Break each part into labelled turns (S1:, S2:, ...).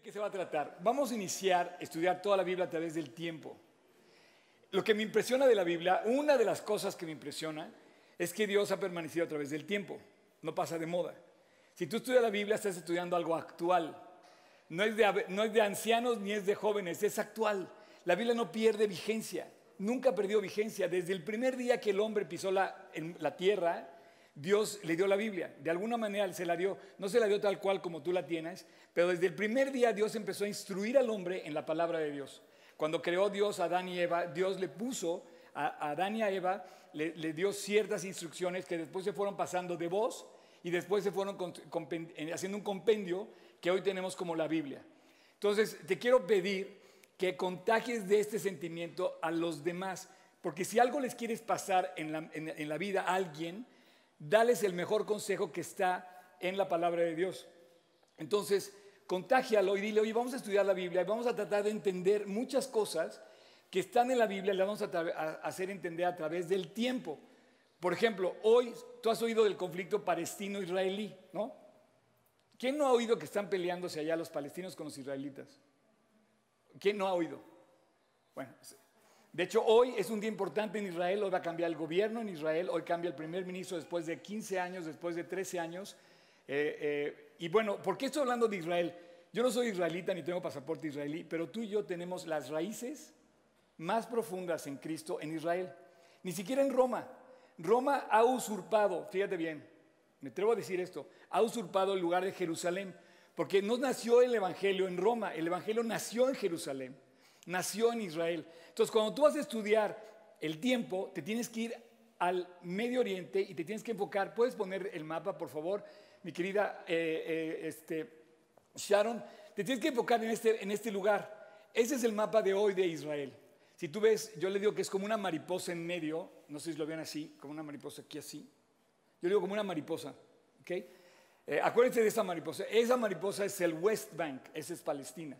S1: ¿De qué se va a tratar? Vamos a iniciar a estudiar toda la Biblia a través del tiempo. Lo que me impresiona de la Biblia, una de las cosas que me impresiona, es que Dios ha permanecido a través del tiempo, no pasa de moda. Si tú estudias la Biblia, estás estudiando algo actual. No es de, no es de ancianos ni es de jóvenes, es actual. La Biblia no pierde vigencia, nunca perdió vigencia. Desde el primer día que el hombre pisó la, en la tierra, Dios le dio la Biblia. De alguna manera se la dio, no se la dio tal cual como tú la tienes, pero desde el primer día Dios empezó a instruir al hombre en la palabra de Dios. Cuando creó Dios a Adán y Eva, Dios le puso a Adán y a Eva, le, dio ciertas instrucciones que después se fueron pasando de voz y después se fueron eh, haciendo un compendio que hoy tenemos como la Biblia. Entonces, te quiero pedir que contagies de este sentimiento a los demás, porque si algo les quieres pasar en la, en la vida a alguien, dales el mejor consejo que está en la palabra de Dios. Entonces, contágialo y dile, oye, vamos a estudiar la Biblia y vamos a tratar de entender muchas cosas que están en la Biblia, las vamos a, hacer entender a través del tiempo. Por ejemplo, hoy tú has oído del conflicto palestino-israelí, ¿no? ¿Quién no ha oído que están peleándose allá los palestinos con los israelitas? ¿Quién no ha oído? Bueno, de hecho, hoy es un día importante en Israel, hoy va a cambiar el gobierno en Israel, hoy cambia el primer ministro después de 15 años, después de 13 años. Eh, eh, y bueno, ¿por qué estoy hablando de Israel? Yo no soy israelita ni tengo pasaporte israelí, pero tú y yo tenemos las raíces más profundas en Cristo en Israel. Ni siquiera en Roma. Roma ha usurpado, fíjate bien, me atrevo a decir esto, ha usurpado el lugar de Jerusalén, porque no nació el Evangelio en Roma, el Evangelio nació en Jerusalén nació en Israel. Entonces, cuando tú vas a estudiar el tiempo, te tienes que ir al Medio Oriente y te tienes que enfocar. ¿Puedes poner el mapa, por favor, mi querida eh, eh, este, Sharon? Te tienes que enfocar en este, en este lugar. Ese es el mapa de hoy de Israel. Si tú ves, yo le digo que es como una mariposa en medio, no sé si lo ven así, como una mariposa aquí así. Yo le digo como una mariposa, ¿ok? Eh, acuérdense de esa mariposa. Esa mariposa es el West Bank, esa es Palestina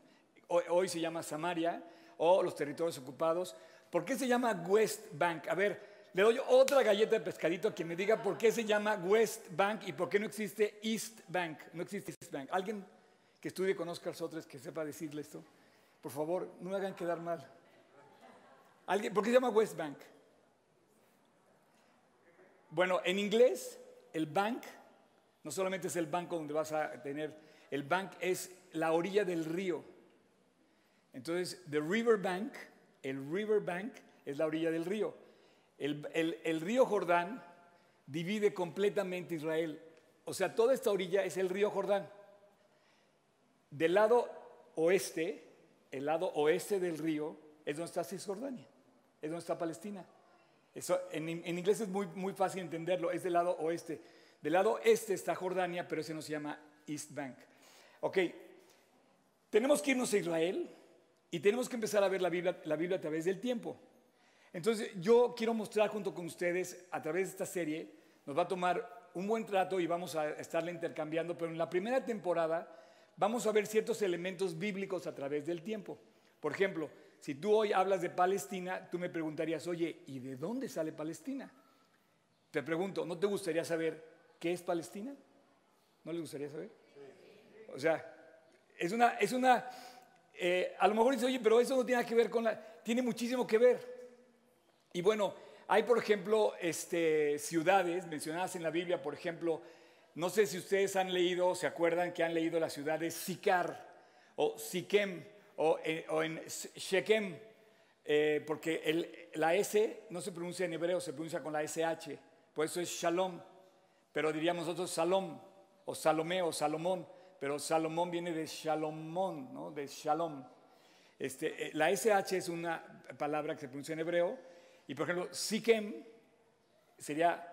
S1: hoy, se llama Samaria, o los territorios ocupados. ¿Por qué se llama West Bank? A ver, le doy otra galleta de pescadito a quien me diga por qué se llama West Bank y por qué no existe East Bank. No existe East Bank. ¿Alguien que estudie con Oscar Sotres que sepa decirle esto? Por favor, no me hagan quedar mal. ¿Alguien? ¿Por qué se llama West Bank? Bueno, en inglés, el bank no solamente es el banco donde vas a tener, el bank es la orilla del río. Entonces, the river bank, el river bank es la orilla del río. El, río Jordán divide completamente Israel. O sea, toda esta orilla es el río Jordán. Del lado oeste, el lado oeste del río, es donde está Cisjordania, es donde está Palestina. Eso, en, en, inglés es muy, muy fácil entenderlo, es del lado oeste. Del lado este está Jordania, pero ese no se llama East Bank. Ok, tenemos que irnos a Israel, y tenemos que empezar a ver la Biblia, la Biblia a través del tiempo. Entonces yo quiero mostrar junto con ustedes a través de esta serie, nos va a tomar un buen trato y vamos a estarle intercambiando, pero en la primera temporada vamos a ver ciertos elementos bíblicos a través del tiempo. Por ejemplo, si tú hoy hablas de Palestina, tú me preguntarías, oye, ¿y de dónde sale Palestina? Te pregunto, ¿no te gustaría saber qué es Palestina? ¿No le gustaría saber? O sea, es una, es una eh, a lo mejor dice, oye, pero eso no tiene que ver con la... Tiene muchísimo que ver. Y bueno, hay por ejemplo este, ciudades mencionadas en la Biblia, por ejemplo, no sé si ustedes han leído, se acuerdan que han leído la ciudad de Sicar o Siquem o, eh, en Shechem, eh, porque la S no se pronuncia en hebreo, se pronuncia con la SH, por eso es Shalom, pero diríamos nosotros Salom o Salomé o Salomón pero Salomón viene de Shalomón, ¿no? de Shalom. Este, eh, la SH es una palabra que se pronuncia en hebreo, y por ejemplo, Sikem sería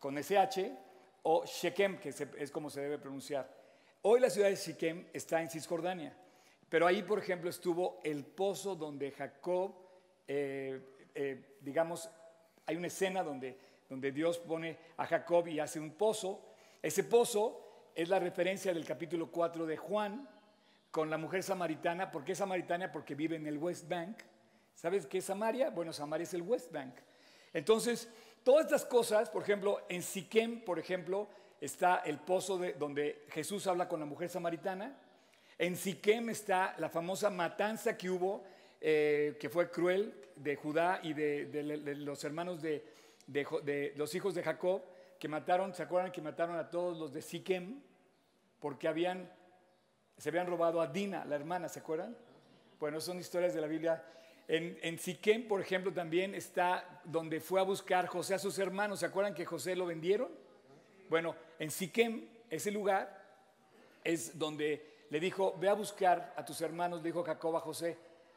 S1: con SH, o Shechem, que es como se debe pronunciar. Hoy la ciudad de Siquem está en Cisjordania, pero ahí, por ejemplo, estuvo el pozo donde Jacob, eh, eh, digamos, hay una escena donde, donde Dios pone a Jacob y hace un pozo. Ese pozo es la referencia del capítulo 4 de Juan con la mujer samaritana. ¿Por qué samaritana? Porque vive en el West Bank. ¿Sabes qué es Samaria? Bueno, Samaria es el West Bank. Entonces, todas estas cosas, por ejemplo, en Siquem, por ejemplo, está el pozo de, donde Jesús habla con la mujer samaritana. En Siquem está la famosa matanza que hubo, eh, que fue cruel, de Judá y de, los hermanos de, de, los hijos de Jacob, que mataron, ¿se acuerdan que mataron a todos los de Siquem? Porque habían, se habían robado a Dina, la hermana, ¿se acuerdan? Bueno, son historias de la Biblia. En, en Siquem, por ejemplo, también está donde fue a buscar José a sus hermanos. ¿Se acuerdan que José lo vendieron? Bueno, en Siquem, ese lugar, es donde le dijo, ve a buscar a tus hermanos, le dijo Jacob a José,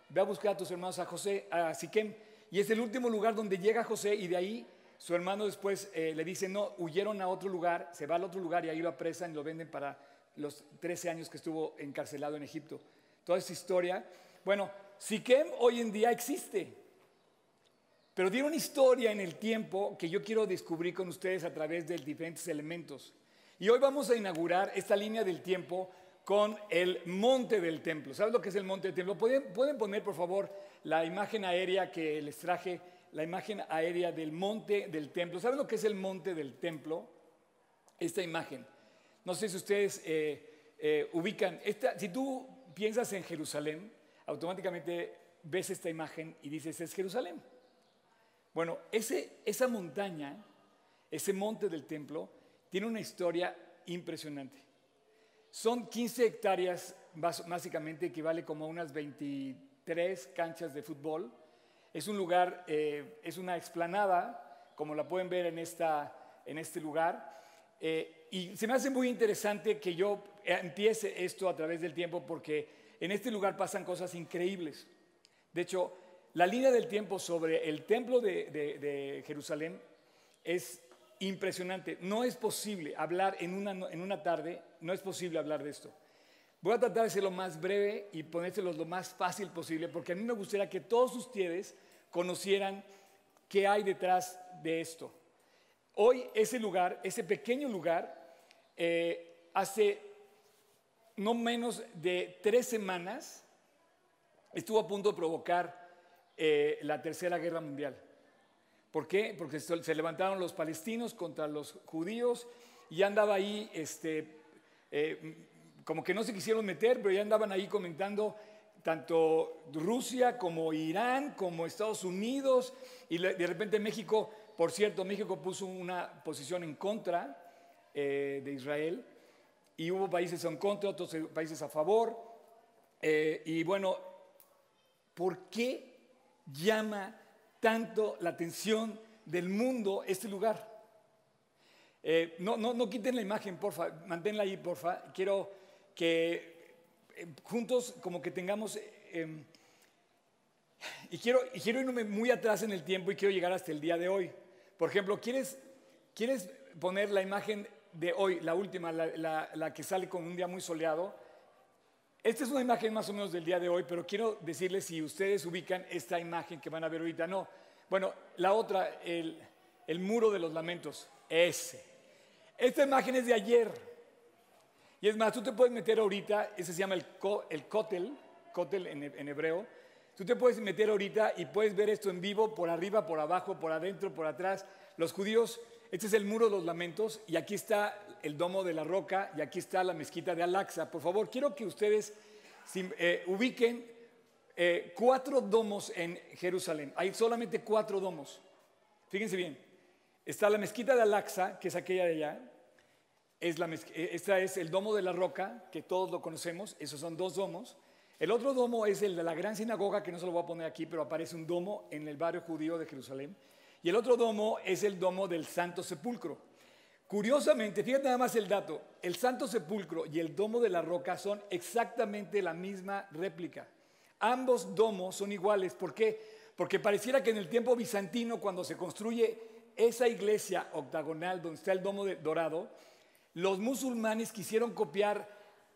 S1: ve a buscar a tus hermanos a José, a Siquem. Y es el último lugar donde llega José y de ahí su hermano después eh, le dice, no, huyeron a otro lugar, se va al otro lugar y ahí lo apresan y lo venden para los 13 años que estuvo encarcelado en Egipto. Toda esa historia bueno, Siquem hoy en día existe, pero tiene una historia en el tiempo que yo quiero descubrir con ustedes a través de diferentes elementos. Y hoy vamos a inaugurar esta línea del tiempo con el monte del templo. ¿Sabes lo que es el monte del templo? ¿Pueden, pueden poner, por favor, la imagen aérea que les traje, la imagen aérea del monte del templo. ¿Saben lo que es el monte del templo? Esta imagen. No sé si ustedes eh, eh, ubican, esta, si tú piensas en Jerusalén, automáticamente ves esta imagen y dices, es Jerusalén. Bueno, ese, esa montaña, ese monte del templo, tiene una historia impresionante. Son 15 hectáreas, básicamente equivale como a unas 23 canchas de fútbol. Es un lugar, eh, es una explanada, como la pueden ver en, esta, en este lugar. Eh, y se me hace muy interesante que yo empiece esto a través del tiempo porque en este lugar pasan cosas increíbles. De hecho, la línea del tiempo sobre el templo de, Jerusalén es impresionante. No es posible hablar en una, en una tarde, no es posible hablar de esto. Voy a tratar de ser lo más breve y ponérselo lo más fácil posible, porque a mí me gustaría que todos ustedes conocieran qué hay detrás de esto. Hoy ese lugar, ese pequeño lugar, eh, hace no menos de tres semanas estuvo a punto de provocar eh, la Tercera Guerra Mundial. ¿Por qué? Porque se levantaron los palestinos contra los judíos y andaba ahí, este, eh, como que no se quisieron meter, pero ya andaban ahí comentando tanto Rusia como Irán, como Estados Unidos, y de repente México, por cierto, México puso una posición en contra eh, de Israel, y hubo países en contra, otros países a favor. Eh, y bueno, ¿por qué llama tanto la atención del mundo este lugar? Eh, no, no, no, quiten la imagen, porfa, manténla ahí, porfa. Quiero que eh, juntos como que tengamos... Em, y, quiero, y quiero irme muy atrás en el tiempo y quiero llegar hasta el día de hoy. Por ejemplo, ¿quieres, ¿quieres poner la imagen de hoy, la última, la, que sale con un día muy soleado. Esta es una imagen más o menos del día de hoy, pero quiero decirles si ustedes ubican esta imagen que van a ver ahorita. No, bueno, la otra, el, muro de los lamentos, ese. Esta imagen es de ayer. Y es más, tú te puedes meter ahorita, ese se llama el, el kotel, kotel en, en hebreo. Tú te puedes meter ahorita y puedes ver esto en vivo, por arriba, por abajo, por adentro, por atrás. Los judíos este es el muro de los lamentos y aquí está el domo de la roca y aquí está la mezquita de Al-Aqsa. Por favor, quiero que ustedes eh, ubiquen eh, cuatro domos en Jerusalén. Hay solamente cuatro domos. Fíjense bien. Está la mezquita de Al-Aqsa, que es aquella de allá. Es la eh, esta es el domo de la roca, que todos lo conocemos. Esos son dos domos. El otro domo es el de la gran sinagoga, que no se lo voy a poner aquí, pero aparece un domo en el barrio judío de Jerusalén. Y el otro domo es el domo del Santo Sepulcro. Curiosamente, fíjate nada más el dato, el Santo Sepulcro y el domo de la roca son exactamente la misma réplica. Ambos domos son iguales. ¿Por qué? Porque pareciera que en el tiempo bizantino, cuando se construye esa iglesia octagonal donde está el domo dorado, los musulmanes quisieron copiar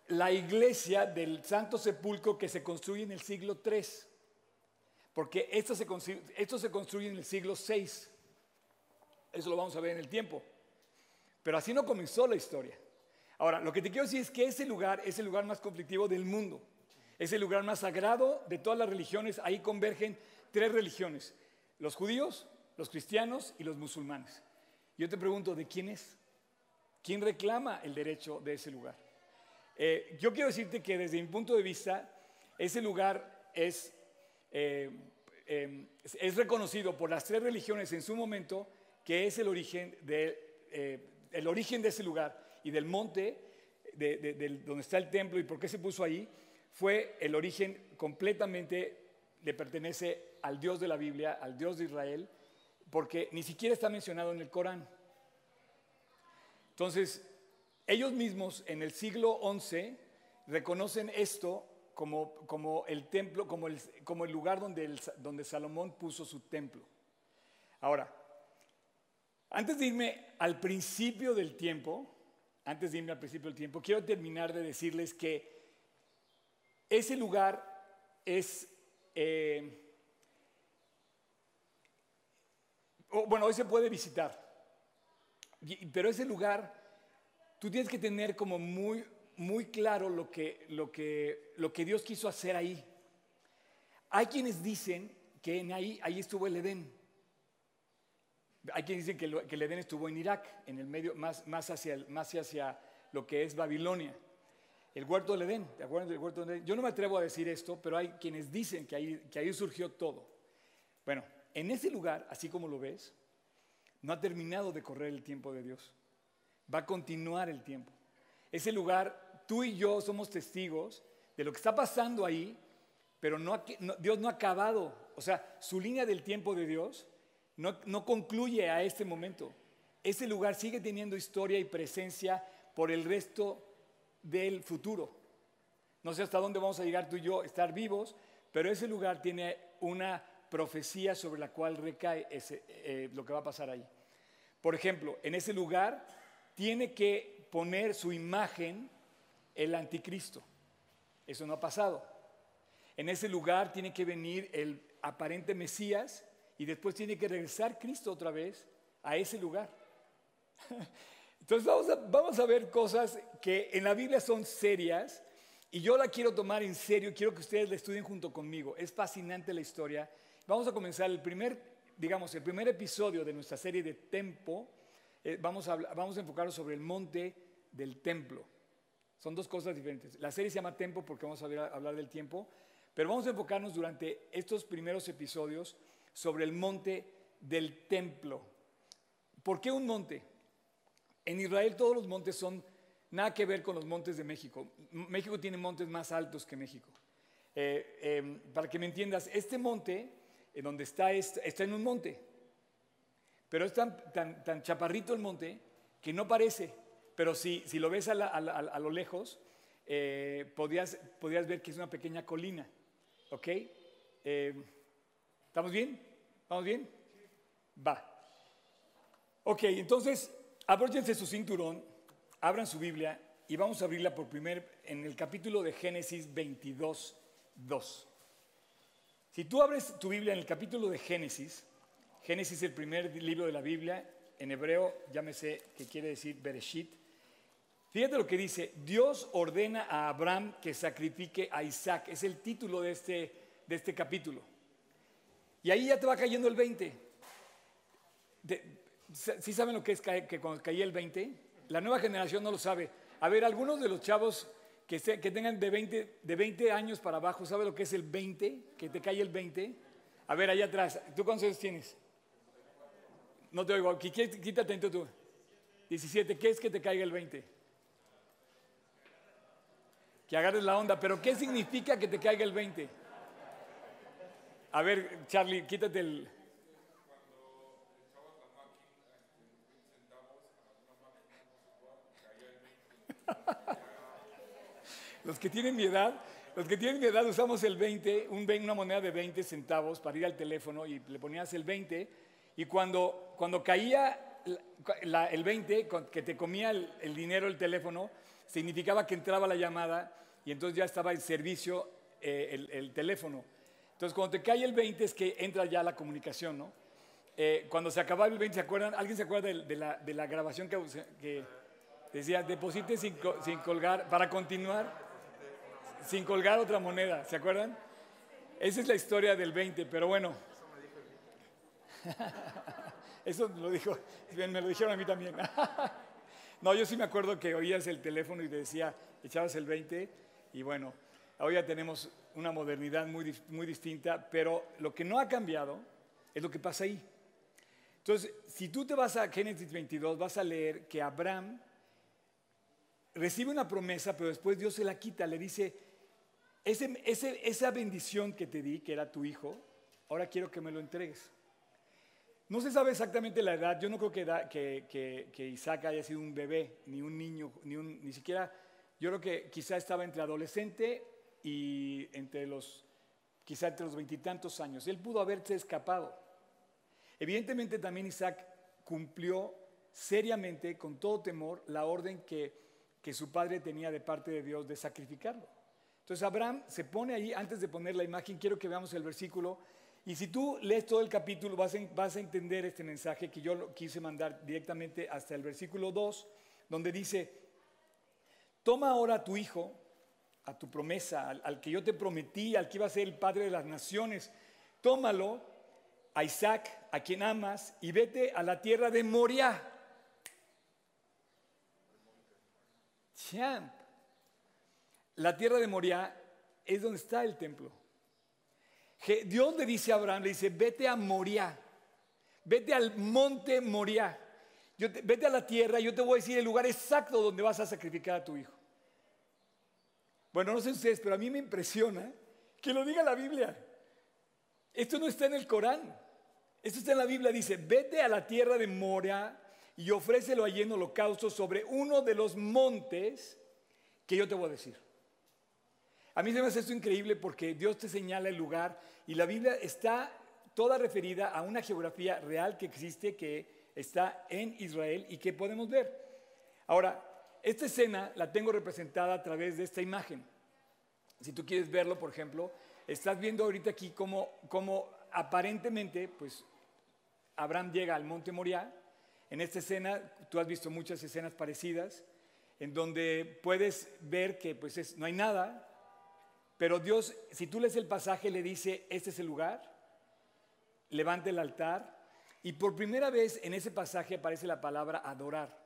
S1: la iglesia del Santo Sepulcro que se construye en el siglo III porque esto se, construye en el siglo VI. Eso lo vamos a ver en el tiempo. Pero así no comenzó la historia. Ahora, lo que te quiero decir es que ese lugar es el lugar más conflictivo del mundo. Es el lugar más sagrado de todas las religiones. Ahí convergen tres religiones. Los judíos, los cristianos y los musulmanes. Yo te pregunto, ¿de quién es? ¿Quién reclama el derecho de ese lugar? Eh, yo quiero decirte que desde mi punto de vista, ese lugar es, eh, em, es reconocido por las tres religiones en su momento que es el origen de, eh, el origen de ese lugar y del monte de, donde está el templo y por qué se puso ahí, fue el origen completamente, le pertenece al Dios de la Biblia, al Dios de Israel, porque ni siquiera está mencionado en el Corán. Entonces, ellos mismos en el siglo XI reconocen esto como, como el templo, como el, como el lugar donde, donde Salomón puso su templo. Ahora, antes de irme al principio del tiempo, antes de irme al principio del tiempo, quiero terminar de decirles que ese lugar es, eh, bueno, hoy se puede visitar, pero ese lugar, tú tienes que tener como muy, muy claro lo que, lo, que, lo que Dios quiso hacer ahí. Hay quienes dicen que en ahí, ahí estuvo el Edén. Hay quienes dicen que, que, el Edén estuvo en Irak, en el medio, más, más, hacia, más hacia lo que es Babilonia. El huerto del Edén, ¿te acuerdas del huerto del Edén? Yo no me atrevo a decir esto, pero hay quienes dicen que ahí, que ahí surgió todo. Bueno, en ese lugar, así como lo ves, no ha terminado de correr el tiempo de Dios. Va a continuar el tiempo. Ese lugar, tú y yo somos testigos de lo que está pasando ahí, pero Dios no ha acabado. O sea, su línea del tiempo de Dios no, concluye a este momento. Ese lugar sigue teniendo historia y presencia por el resto del futuro. No sé hasta dónde vamos a llegar tú y yo, estar vivos, pero ese lugar tiene una profecía sobre la cual recae eh, lo que va a pasar ahí. Por ejemplo, en ese lugar tiene que poner su imagen el anticristo. Eso no ha pasado. En ese lugar tiene que venir el aparente Mesías y después tiene que regresar Cristo otra vez a ese lugar. Entonces vamos a, ver cosas que en la Biblia son serias y yo la quiero tomar en serio, quiero que ustedes la estudien junto conmigo. Es fascinante la historia. Vamos a comenzar el primer, digamos, el primer episodio de nuestra serie de Tempo. Eh, vamos, a, vamos a enfocarnos sobre el monte del templo. Son dos cosas diferentes. La serie se llama Tempo porque vamos a hablar del tiempo, pero vamos a enfocarnos durante estos primeros episodios sobre el monte del templo. ¿Por qué un monte? En Israel todos los montes son nada que ver con los montes de México. México tiene montes más altos que México. Eh, em, para que me entiendas, este monte, en donde está, está en un monte, pero es tan, chaparrito el monte que no parece, pero si, si lo ves a, lo lejos, eh, ver que es una pequeña colina. ¿Ok? Eh, ¿Estamos bien? ¿Vamos bien? Va. Ok, entonces, abróchense su cinturón, abran su Biblia y vamos a abrirla por primer en el capítulo de Génesis 22, 2. Si tú abres tu Biblia en el capítulo de Génesis, Génesis es el primer libro de la Biblia, en hebreo llámese que quiere decir Bereshit. Fíjate lo que dice, Dios ordena a Abraham que sacrifique a Isaac, es el título de este, de este capítulo. Y ahí ya te va cayendo el 20. ¿Sí saben lo que es que cuando el 20? La nueva generación no lo sabe. A ver, algunos de los chavos que, que tengan de 20, de 20 años para abajo, ¿sabe lo que es el 20? Que te cae el 20. A ver, allá atrás, ¿tú cuántos años tienes? No te oigo, quítate tú. 17, ¿qué es que te caiga el 20? Que agarres la onda, pero ¿qué significa que te caiga el 20? A ver, Charlie, quítate el... los que tienen mi edad, los que tienen mi edad usamos el 20, una moneda de 20 centavos para ir al teléfono y le ponías el 20 y cuando, cuando caía el 20, que te comía el, dinero el teléfono, significaba que entraba la llamada y entonces ya estaba en servicio eh, el teléfono. Entonces, cuando te cae el 20 es que entra ya la comunicación, ¿no? Eh, cuando se acababa el 20, ¿se acuerdan? ¿Alguien se acuerda de, la, grabación que, decía, deposite sin, colgar, para continuar, sin colgar otra moneda, ¿se acuerdan? Esa es la historia del 20, pero bueno. Eso lo dijo, me lo dijeron a mí también. No, yo sí me acuerdo que oías el teléfono y te decía, echabas el 20 y bueno, hoy ya tenemos una modernidad muy, muy distinta, pero lo que no ha cambiado es lo que pasa ahí. Entonces, si tú te vas a Génesis 22, vas a leer que Abraham recibe una promesa, pero después Dios se la quita, le dice, esa bendición que te di, que era tu hijo, ahora quiero que me lo entregues. No se sabe exactamente la edad, yo no creo que, Isaac haya sido un bebé, ni un niño, ni, ni siquiera, yo creo que quizá estaba entre adolescente y entre los, quizá entre los veintitantos años. Él pudo haberse escapado. Evidentemente también Isaac cumplió seriamente, con todo temor, la orden que, que su padre tenía de parte de Dios de sacrificarlo. Entonces Abraham se pone ahí, antes de poner la imagen, quiero que veamos el versículo. Y si tú lees todo el capítulo vas a, entender este mensaje que yo quise mandar directamente hasta el versículo 2, donde dice, toma ahora a tu hijo, a tu promesa, al, que yo te prometí, al que iba a ser el padre de las naciones, tómalo a Isaac, a quien amas, y vete a la tierra de Moria. La tierra de Moria es donde está el templo. Dios le dice a Abraham, le dice, vete a Moria, vete al monte Moria, vete a la tierra, yo te voy a decir el lugar exacto donde vas a sacrificar a tu hijo. Bueno, no sé ustedes, pero a mí me impresiona que lo diga la Biblia. Esto no está en el Corán, esto está en la Biblia, dice, vete a la tierra de Moria y ofrécelo allí en holocausto sobre uno de los montes que yo te voy a decir. A mí se me hace esto increíble porque Dios te señala el lugar y la Biblia está toda referida a una geografía real que existe, que está en Israel y que podemos ver. Ahora, esta escena la tengo representada a través de esta imagen. Si tú quieres verlo, por ejemplo, estás viendo ahorita aquí cómo, aparentemente, pues, Abraham llega al monte Moriah. En esta escena, tú has visto muchas escenas parecidas, en donde puedes ver que pues no hay nada, pero Dios, si tú lees el pasaje, le dice, este es el lugar, levante el altar, y por primera vez en ese pasaje aparece la palabra adorar.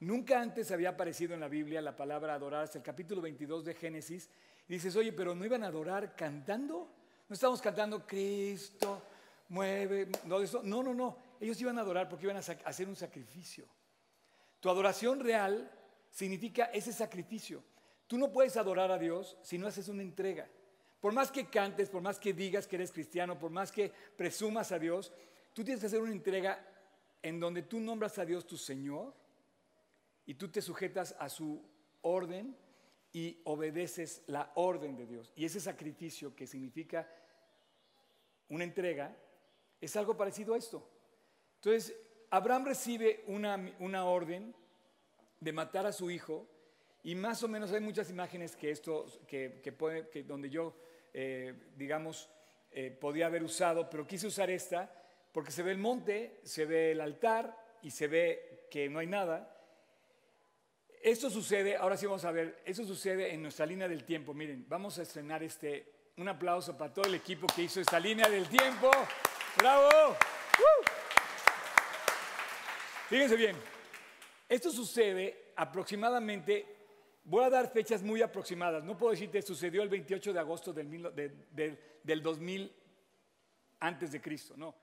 S1: Nunca antes había aparecido en la Biblia la palabra adorar, hasta el capítulo 22 de Génesis. Y dices, oye, pero ¿no iban a adorar cantando? No estamos cantando Cristo, mueve, no, no, no. Ellos iban a adorar porque iban a hacer un sacrificio. Tu adoración real significa ese sacrificio. Tú no puedes adorar a Dios si no haces una entrega. Por más que cantes, por más que digas que eres cristiano, por más que presumas a Dios, tú tienes que hacer una entrega en donde tú nombras a Dios tu Señor y tú te sujetas a su orden y obedeces la orden de Dios. Y ese sacrificio que significa una entrega es algo parecido a esto. Entonces, Abraham recibe una, una orden de matar a su hijo y más o menos hay muchas imágenes que esto, que, puede, que donde yo, eh, digamos, eh, podía haber usado, pero quise usar esta porque se ve el monte, se ve el altar y se ve que no hay nada. Esto sucede, ahora sí vamos a ver, eso sucede en nuestra línea del tiempo. Miren, vamos a estrenar este, un aplauso para todo el equipo que hizo esta línea del tiempo. ¡Bravo! Fíjense bien, esto sucede aproximadamente Voy a dar fechas muy aproximadas. No puedo decirte, sucedió el 28 de agosto del, del 2000 antes de Cristo, no.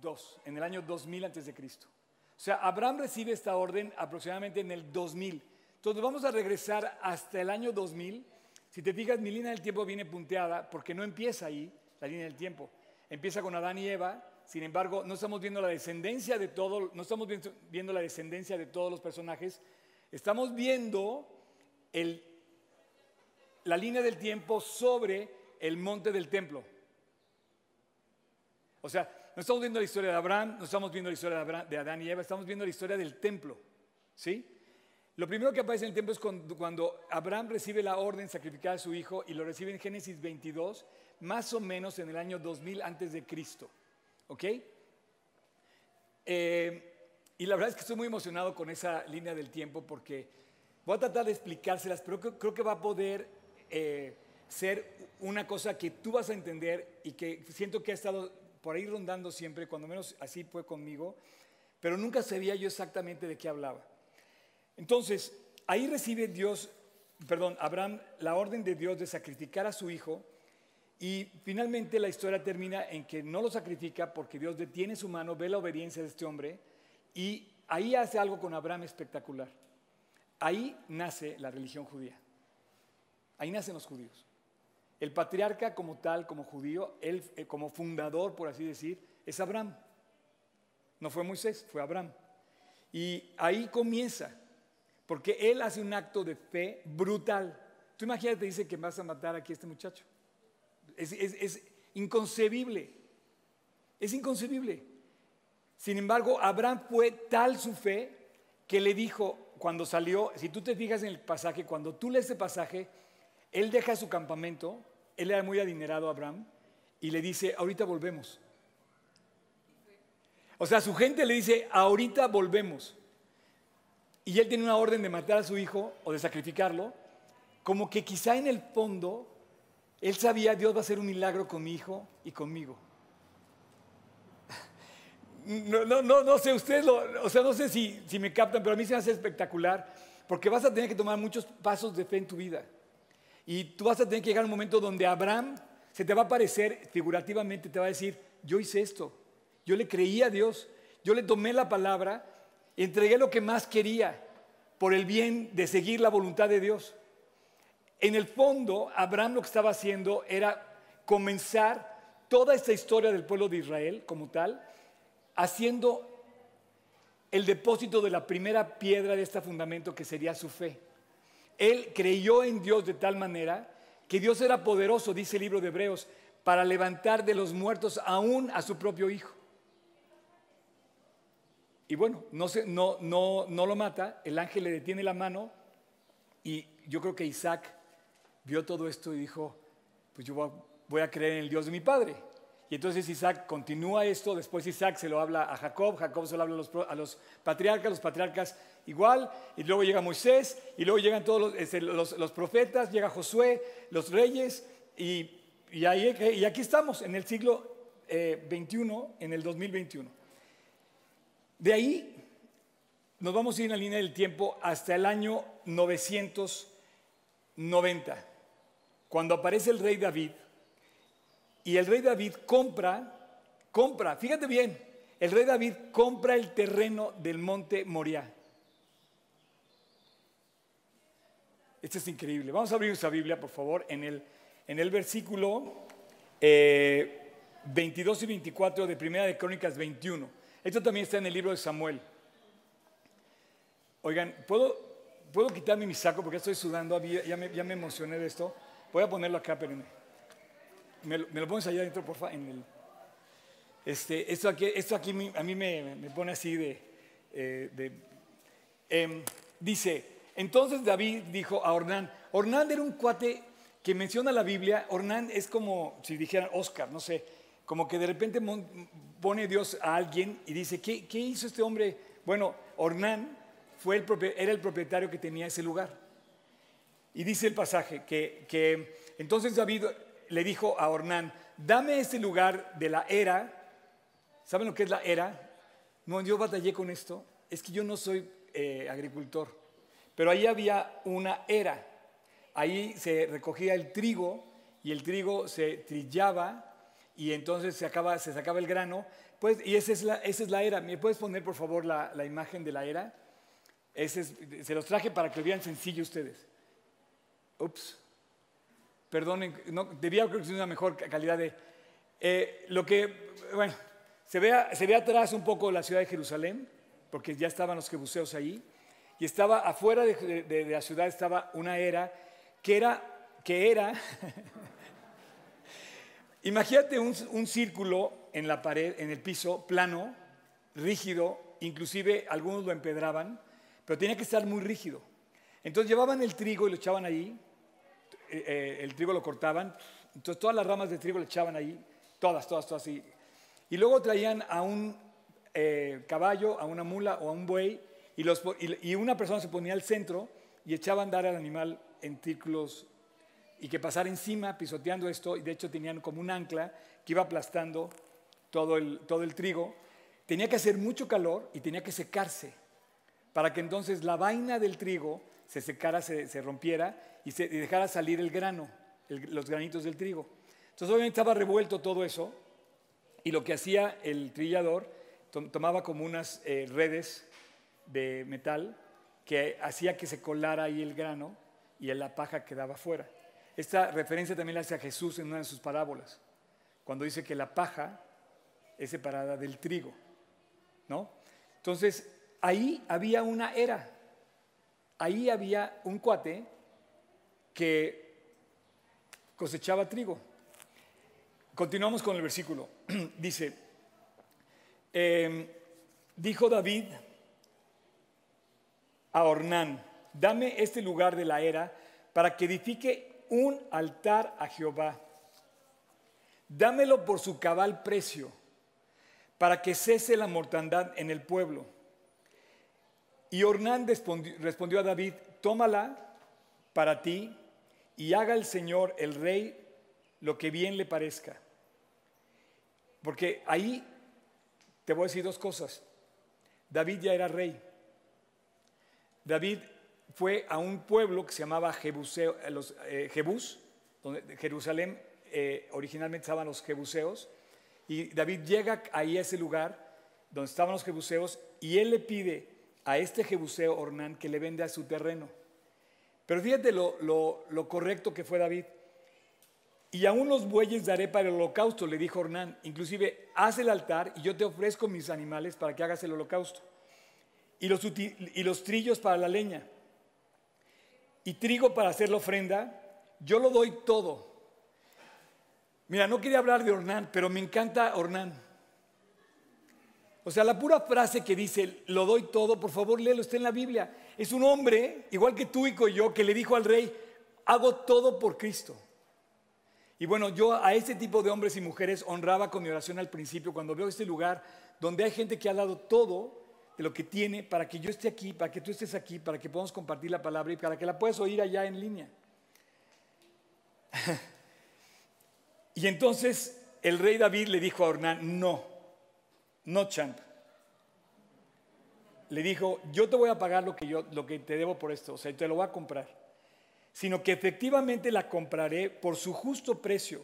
S1: Dos, en el año 2000 antes de Cristo. O sea, Abraham recibe esta orden aproximadamente en el 2000. Entonces vamos a regresar hasta el año 2000. Si te fijas, mi línea del tiempo viene punteada porque no empieza ahí la línea del tiempo. Empieza con Adán y Eva, sin embargo, no estamos viendo la descendencia de todo, no estamos viendo la descendencia de todos los personajes. Estamos viendo la línea del tiempo sobre el monte del templo. O sea, no estamos viendo la historia de Abraham, no estamos viendo la historia de, de Adán y Eva, estamos viendo la historia del templo. ¿Sí? Lo primero que aparece en el templo es cuando, cuando, Abraham recibe la orden de sacrificar a su hijo y lo recibe en Génesis 22, más o menos en el año 2000 antes de Cristo. ¿Ok? Eh, y la verdad es que estoy muy emocionado con esa línea del tiempo porque voy a tratar de explicárselas, pero creo, que va a poder eh, ser una cosa que tú vas a entender y que siento que ha estado por ahí rondando siempre, cuando menos así fue conmigo, pero nunca sabía yo exactamente de qué hablaba. Entonces, ahí recibe Dios, perdón, Abraham la orden de Dios de sacrificar a su hijo y finalmente la historia termina en que no lo sacrifica porque Dios detiene su mano, ve la obediencia de este hombre y ahí hace algo con Abraham espectacular. Ahí nace la religión judía. Ahí nacen los judíos. El patriarca como tal, como judío, él eh, como fundador, por así decir, es Abraham. No fue Moisés, fue Abraham. Y ahí comienza, porque él hace un acto de fe brutal. Tú imagínate, dice que vas a matar aquí a este muchacho. Es, inconcebible. Es inconcebible. Sin embargo, Abraham fue tal su fe que le dijo cuando salió, si tú te fijas en el pasaje, cuando tú lees ese pasaje, él deja su campamento, él era muy adinerado Abraham, y le dice, ahorita volvemos. O sea, su gente le dice, ahorita volvemos. Y él tiene una orden de matar a su hijo o de sacrificarlo, como que quizá en el fondo él sabía, Dios va a hacer un milagro con mi hijo y conmigo. No, no, no, no sé, ustedes lo, o sea, no sé si, si me captan, pero a mí se me hace espectacular, porque vas a tener que tomar muchos pasos de fe en tu vida. Y tú vas a tener que llegar a un momento donde Abraham se te va a aparecer figurativamente, te va a decir, yo hice esto, yo le creí a Dios, yo le tomé la palabra, entregué lo que más quería por el bien de seguir la voluntad de Dios. En el fondo, Abraham lo que estaba haciendo era comenzar toda esta historia del pueblo de Israel como tal, haciendo el depósito de la primera piedra de este fundamento que sería su fe. Él creyó en Dios de tal manera que Dios era poderoso, dice el libro de Hebreos, para levantar de los muertos aún a su propio hijo. Y bueno, no, no, lo mata, el ángel le detiene la mano y yo creo que Isaac vio todo esto y dijo, pues yo voy a creer en el Dios de mi padre. Y entonces Isaac continúa esto, después Isaac se lo habla a Jacob, Jacob se lo habla a los, patriarcas, los patriarcas igual, y luego llega Moisés, y luego llegan todos los, este, profetas, llega Josué, los reyes, y, ahí, y, aquí estamos en el siglo XXI, eh, en el 2021. De ahí nos vamos a ir en la línea del tiempo hasta el año 990, cuando aparece el rey David y el rey David compra, compra, fíjate bien, el rey David compra el terreno del monte Moriah. Esto es increíble. Vamos a abrir nuestra Biblia, por favor, en el, en el versículo 22 eh, y 24 de Primera de Crónicas 21. Esto también está en el libro de Samuel. Oigan, ¿puedo, ¿puedo quitarme mi saco porque estoy sudando? Ya me emocioné de esto. Voy a ponerlo acá, espérenme me, lo pones allá adentro, por favor. Este, esto aquí, esto aquí a mí me, pone así de... Eh, em, dice, entonces David dijo a Ornán, Ornán era un cuate que menciona la Biblia, Ornán es como si dijeran Oscar, no sé, como que de repente pone Dios a alguien y dice, ¿qué, qué hizo este hombre? Bueno, Ornán fue el, era el propietario que tenía ese lugar. Y dice el pasaje que, entonces David le dijo a Ornán, dame este lugar de la era. ¿Saben lo que es la era? No, yo batallé con esto. Es que yo no soy eh, agricultor. Pero ahí había una era. Ahí se recogía el trigo y el trigo se trillaba y entonces se sacaba el grano. Pues, y esa es, la, esa es la era. ¿Me puedes poner por favor la, la imagen de la era? Ese se los traje para que lo vean sencillo ustedes. Ups perdonen, no, debía creo que una mejor calidad de... Eh, lo que, bueno, se ve, se ve atrás un poco la ciudad de Jerusalén, porque ya estaban los jebuseos ahí, y estaba afuera de, la ciudad estaba una era que era, que era imagínate un, un, círculo en la pared, en el piso, plano, rígido, inclusive algunos lo empedraban, pero tenía que estar muy rígido. Entonces llevaban el trigo y lo echaban ahí, eh, eh, el trigo lo cortaban, entonces todas las ramas de trigo le echaban ahí, todas, todas, todas así. Y luego traían a un eh, caballo, a una mula o a un buey, y, los, y, una persona se ponía al centro y echaba a andar al animal en círculos y que pasara encima pisoteando esto, y de hecho tenían como un ancla que iba aplastando todo el, todo el trigo, tenía que hacer mucho calor y tenía que secarse para que entonces la vaina del trigo se secara, se, se rompiera y, se, dejara salir el grano, los granitos del trigo. Entonces obviamente estaba revuelto todo eso y lo que hacía el trillador, to- tomaba como unas eh, redes de metal que hacía que se colara ahí el grano y la paja quedaba fuera. Esta referencia también la hace a Jesús en una de sus parábolas, cuando dice que la paja es separada del trigo, ¿no? Entonces, ahí había una era, ahí había un cuate que cosechaba trigo. Continuamos con el versículo. Dice, em, dijo David a Ornán, dame este lugar de la era para que edifique un altar a Jehová. Dámelo por su cabal precio, para que cese la mortandad en el pueblo. Y Ornán respondi- respondió a David, tómala para ti y haga el Señor, el rey, lo que bien le parezca. Porque ahí te voy a decir dos cosas. David ya era rey. David fue a un pueblo que se llamaba Jebuseo- eh, eh, Jebús, donde Jerusalén eh, originalmente estaban los jebuseos, y David llega ahí a ese lugar donde estaban los jebuseos y él le pide a este jebuseo Ornán que le venda su terreno. Pero fíjate lo, correcto que fue David. Y aún los bueyes daré para el holocausto, le dijo Ornán. Inclusive, haz el altar y yo te ofrezco mis animales para que hagas el holocausto. Y los, y los trillos para la leña. Y trigo para hacer la ofrenda. Yo lo doy todo. Mira, no quería hablar de Ornán, pero me encanta Ornán. O sea, la pura frase que dice, lo doy todo, por favor léelo, está en la Biblia. Es un hombre, igual que tú y yo, que le dijo al rey, hago todo por Cristo. Y bueno, yo a este tipo de hombres y mujeres honraba con mi oración al principio, cuando veo este lugar donde hay gente que ha dado todo de lo que tiene para que yo esté aquí, para que tú estés aquí, para que podamos compartir la palabra y para que la puedas oír allá en línea. y entonces el rey David le dijo a Ornán, no, no champ. Le dijo, yo te voy a pagar lo que, yo, lo que te debo por esto, o sea, te lo voy a comprar. Sino que efectivamente la compraré por su justo precio,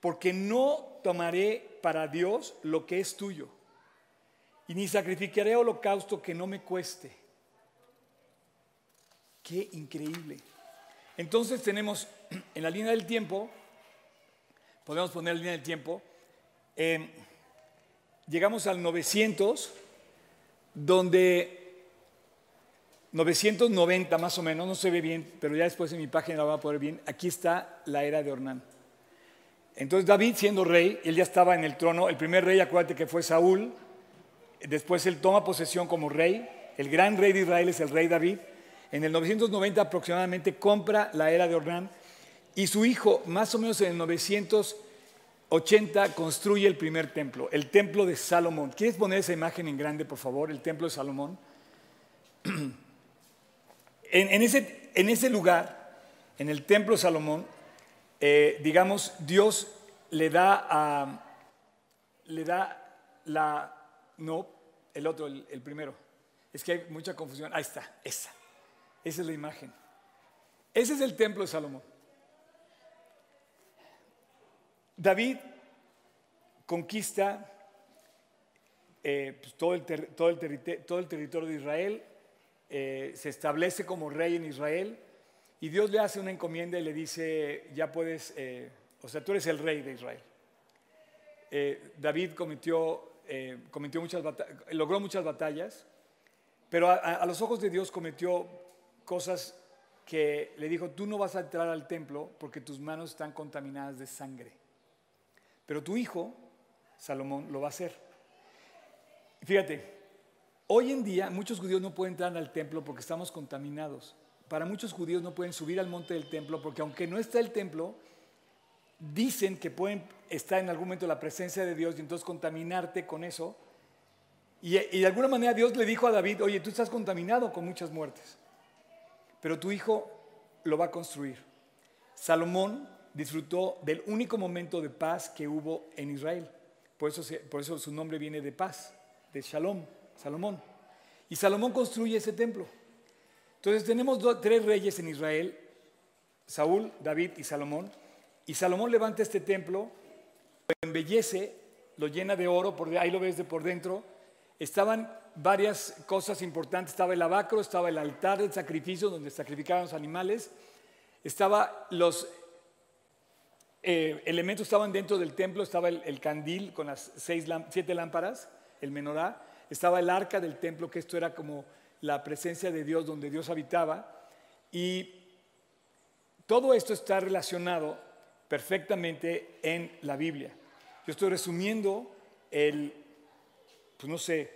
S1: porque no tomaré para Dios lo que es tuyo, y ni sacrificaré holocausto que no me cueste. Qué increíble. Entonces tenemos en la línea del tiempo, podemos poner la línea del tiempo, eh, llegamos al 900, donde 990 más o menos, no se ve bien, pero ya después en mi página la va a poder bien, aquí está la era de Ornán. Entonces David siendo rey, él ya estaba en el trono, el primer rey, acuérdate que fue Saúl, después él toma posesión como rey, el gran rey de Israel es el rey David, en el 990 aproximadamente compra la era de Ornán y su hijo, más o menos en el 980, construye el primer templo, el templo de Salomón. ¿Quieres poner esa imagen en grande, por favor? El templo de Salomón. En, en ese, en ese lugar, en el templo de Salomón, eh, digamos, Dios le da a, le da la, no, el otro, el, el primero. Es que hay mucha confusión. Ahí está, esa. Esa es la imagen. Ese es el templo de Salomón. David conquista eh, pues, todo, el territorio de Israel, eh, se establece como rey en Israel y Dios le hace una encomienda y le dice, ya puedes, eh, o sea, tú eres el rey de Israel. David cometió, cometió muchas logró muchas batallas, pero a los ojos de Dios cometió cosas que le dijo, tú no vas a entrar al templo porque tus manos están contaminadas de sangre. Pero tu hijo, Salomón, lo va a hacer. Fíjate, hoy en día muchos judíos no pueden entrar al templo porque estamos contaminados. Para muchos judíos no pueden subir al monte del templo porque aunque no está el templo, dicen que pueden estar en algún momento la presencia de Dios y entonces contaminarte con eso. Y, y de alguna manera Dios le dijo a David, oye, tú estás contaminado con muchas muertes, pero tu hijo lo va a construir. Salomón disfrutó del único momento de paz que hubo en Israel. por eso, por eso su nombre viene de paz, de Shalom, Salomón. Y Salomón construye ese templo. Entonces tenemos tres reyes en Israel, Saúl, David y Salomón. Y Salomón levanta este templo, lo embellece, lo llena de oro, por, ahí lo ves de por dentro. Estaban varias cosas importantes, estaba el abacro, estaba el altar del sacrificio donde sacrificaban los animales, estaba los eh, elementos estaban dentro del templo, estaba el, candil con las seis, siete lámparas, el menorá, estaba el arca del templo, que esto era como la presencia de Dios donde Dios habitaba, y todo esto está relacionado perfectamente en la Biblia. Yo estoy resumiendo el, pues no sé,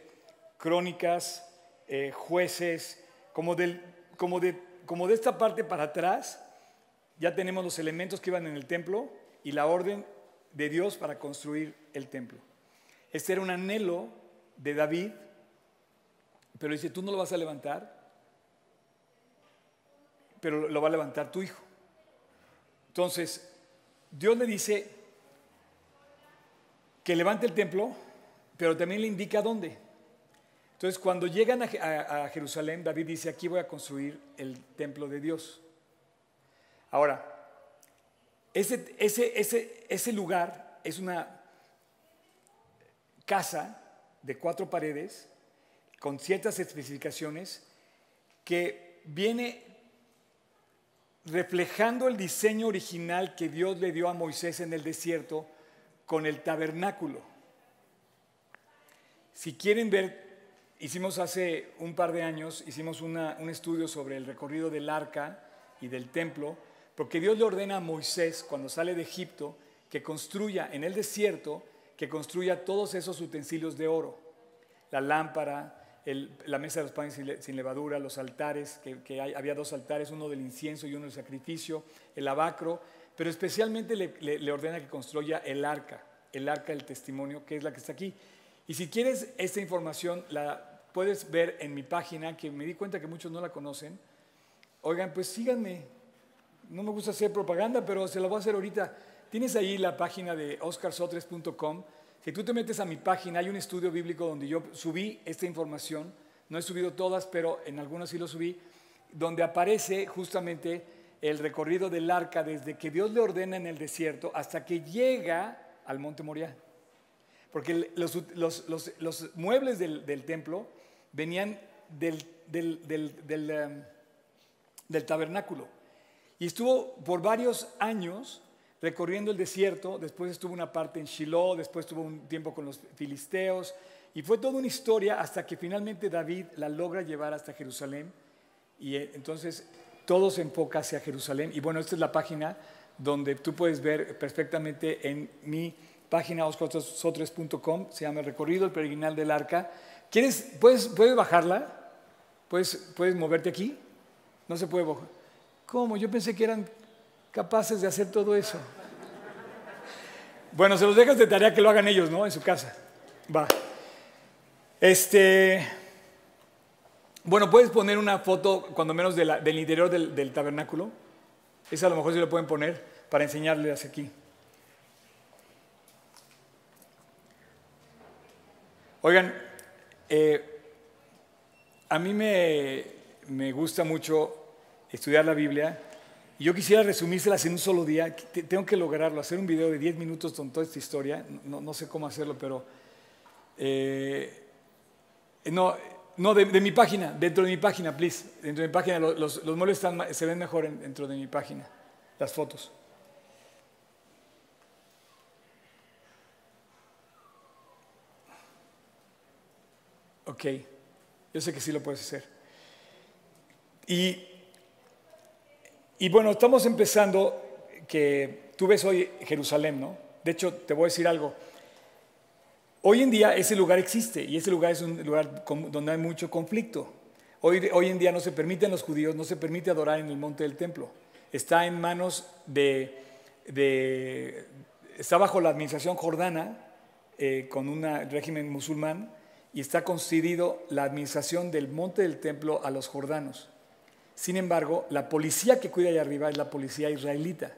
S1: crónicas, eh, jueces, como, del, como, de, como de esta parte para atrás, ya tenemos los elementos que iban en el templo y la orden de Dios para construir el templo. Este era un anhelo de David, pero dice, tú no lo vas a levantar, pero lo va a levantar tu hijo. Entonces, Dios le dice que levante el templo, pero también le indica dónde. Entonces, cuando llegan a, Jerusalén, David dice, aquí voy a construir el templo de Dios. Ahora, ese, ese, ese, ese lugar es una casa de cuatro paredes con ciertas especificaciones que viene reflejando el diseño original que Dios le dio a Moisés en el desierto con el tabernáculo. Si quieren ver, hicimos hace un par de años, hicimos un estudio sobre el recorrido del arca y del templo, porque Dios le ordena a Moisés, cuando sale de Egipto, que construya en el desierto, que construya todos esos utensilios de oro. La lámpara, la mesa de los panes sin, levadura, los altares, que, había dos altares, uno del incienso y uno del sacrificio, el abacro, pero especialmente le, ordena que construya el arca, el arca del testimonio, que es la que está aquí. Y si quieres esta información, la puedes ver en mi página, que me di cuenta que muchos no la conocen. Oigan, pues síganme, no me gusta hacer propaganda, pero se la voy a hacer ahorita. Tienes ahí la página de oscarsotres.com. Si tú te metes a mi página, hay un estudio bíblico donde yo subí esta información. No he subido todas, pero en algunas sí lo subí, donde aparece justamente el recorrido del arca desde que Dios le ordena en el desierto hasta que llega al monte Moriah. Porque los, muebles del, templo venían del, um, tabernáculo. Y estuvo por varios años recorriendo el desierto, después estuvo una parte en Shiloh, después estuvo un tiempo con los filisteos, y fue toda una historia hasta que finalmente David la logra llevar hasta Jerusalén, y eh, entonces todo se enfoca hacia Jerusalén. Y bueno, esta es la página donde tú puedes ver perfectamente en mi página oscosotres.com, se llama el recorrido, el peregrinal del arca. ¿Quieres, puedes, ¿Puedes bajarla? ¿Puedes, ¿Puedes moverte aquí? No se puede bajar. ¿Cómo? Yo pensé que eran capaces de hacer todo eso. Bueno, se los dejas de tarea que lo hagan ellos, ¿no? En su casa. Va. Este. Bueno, puedes poner una foto, cuando menos, del interior del, tabernáculo. Esa a lo mejor sí lo pueden poner para enseñarles aquí. Oigan, eh, a mí me, me gusta mucho estudiar la Biblia. Y yo quisiera resumírselas en un solo día. Tengo que lograrlo, hacer un video de 10 minutos con toda esta historia. No, sé cómo hacerlo, pero... Eh, no, no de, mi página, dentro de mi página, please. Dentro de mi página, los, los muebles están, se ven mejor dentro de mi página, las fotos. Ok, yo sé que sí lo puedes hacer. Y y bueno, estamos empezando que tú ves hoy Jerusalén, ¿no? De hecho, te voy a decir algo. Hoy en día ese lugar existe y ese lugar es un lugar donde hay mucho conflicto. Hoy, hoy en día no se permite a los judíos, no se permite adorar en el monte del templo. Está en manos de, está bajo la administración jordana eh, con un régimen musulmán y está concedido la administración del monte del templo a los jordanos. Sin embargo, la policía que cuida allá arriba es la policía israelita.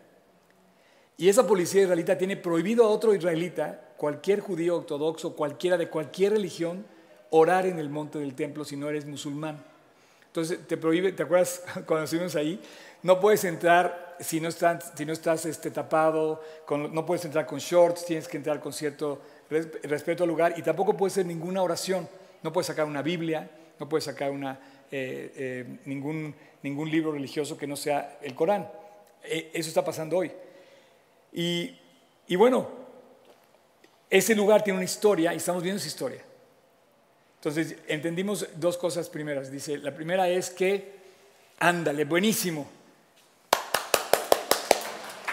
S1: Y esa policía israelita tiene prohibido a otro israelita, cualquier judío ortodoxo, cualquiera de cualquier religión, orar en el monte del templo si no eres musulmán. Entonces te prohíbe, ¿te acuerdas cuando estuvimos ahí? No puedes entrar si no estás, si no estás este, tapado, no puedes entrar con shorts, tienes que entrar con cierto respeto al lugar y tampoco puede ser ninguna oración. No puedes sacar una Biblia, no puedes sacar una, eh, eh, ningún, ningún libro religioso que no sea el Corán. E, eso está pasando hoy. Y, y bueno, ese lugar tiene una historia y estamos viendo esa historia. Entonces, entendimos dos cosas primeras. Dice, la primera es que, ándale, buenísimo.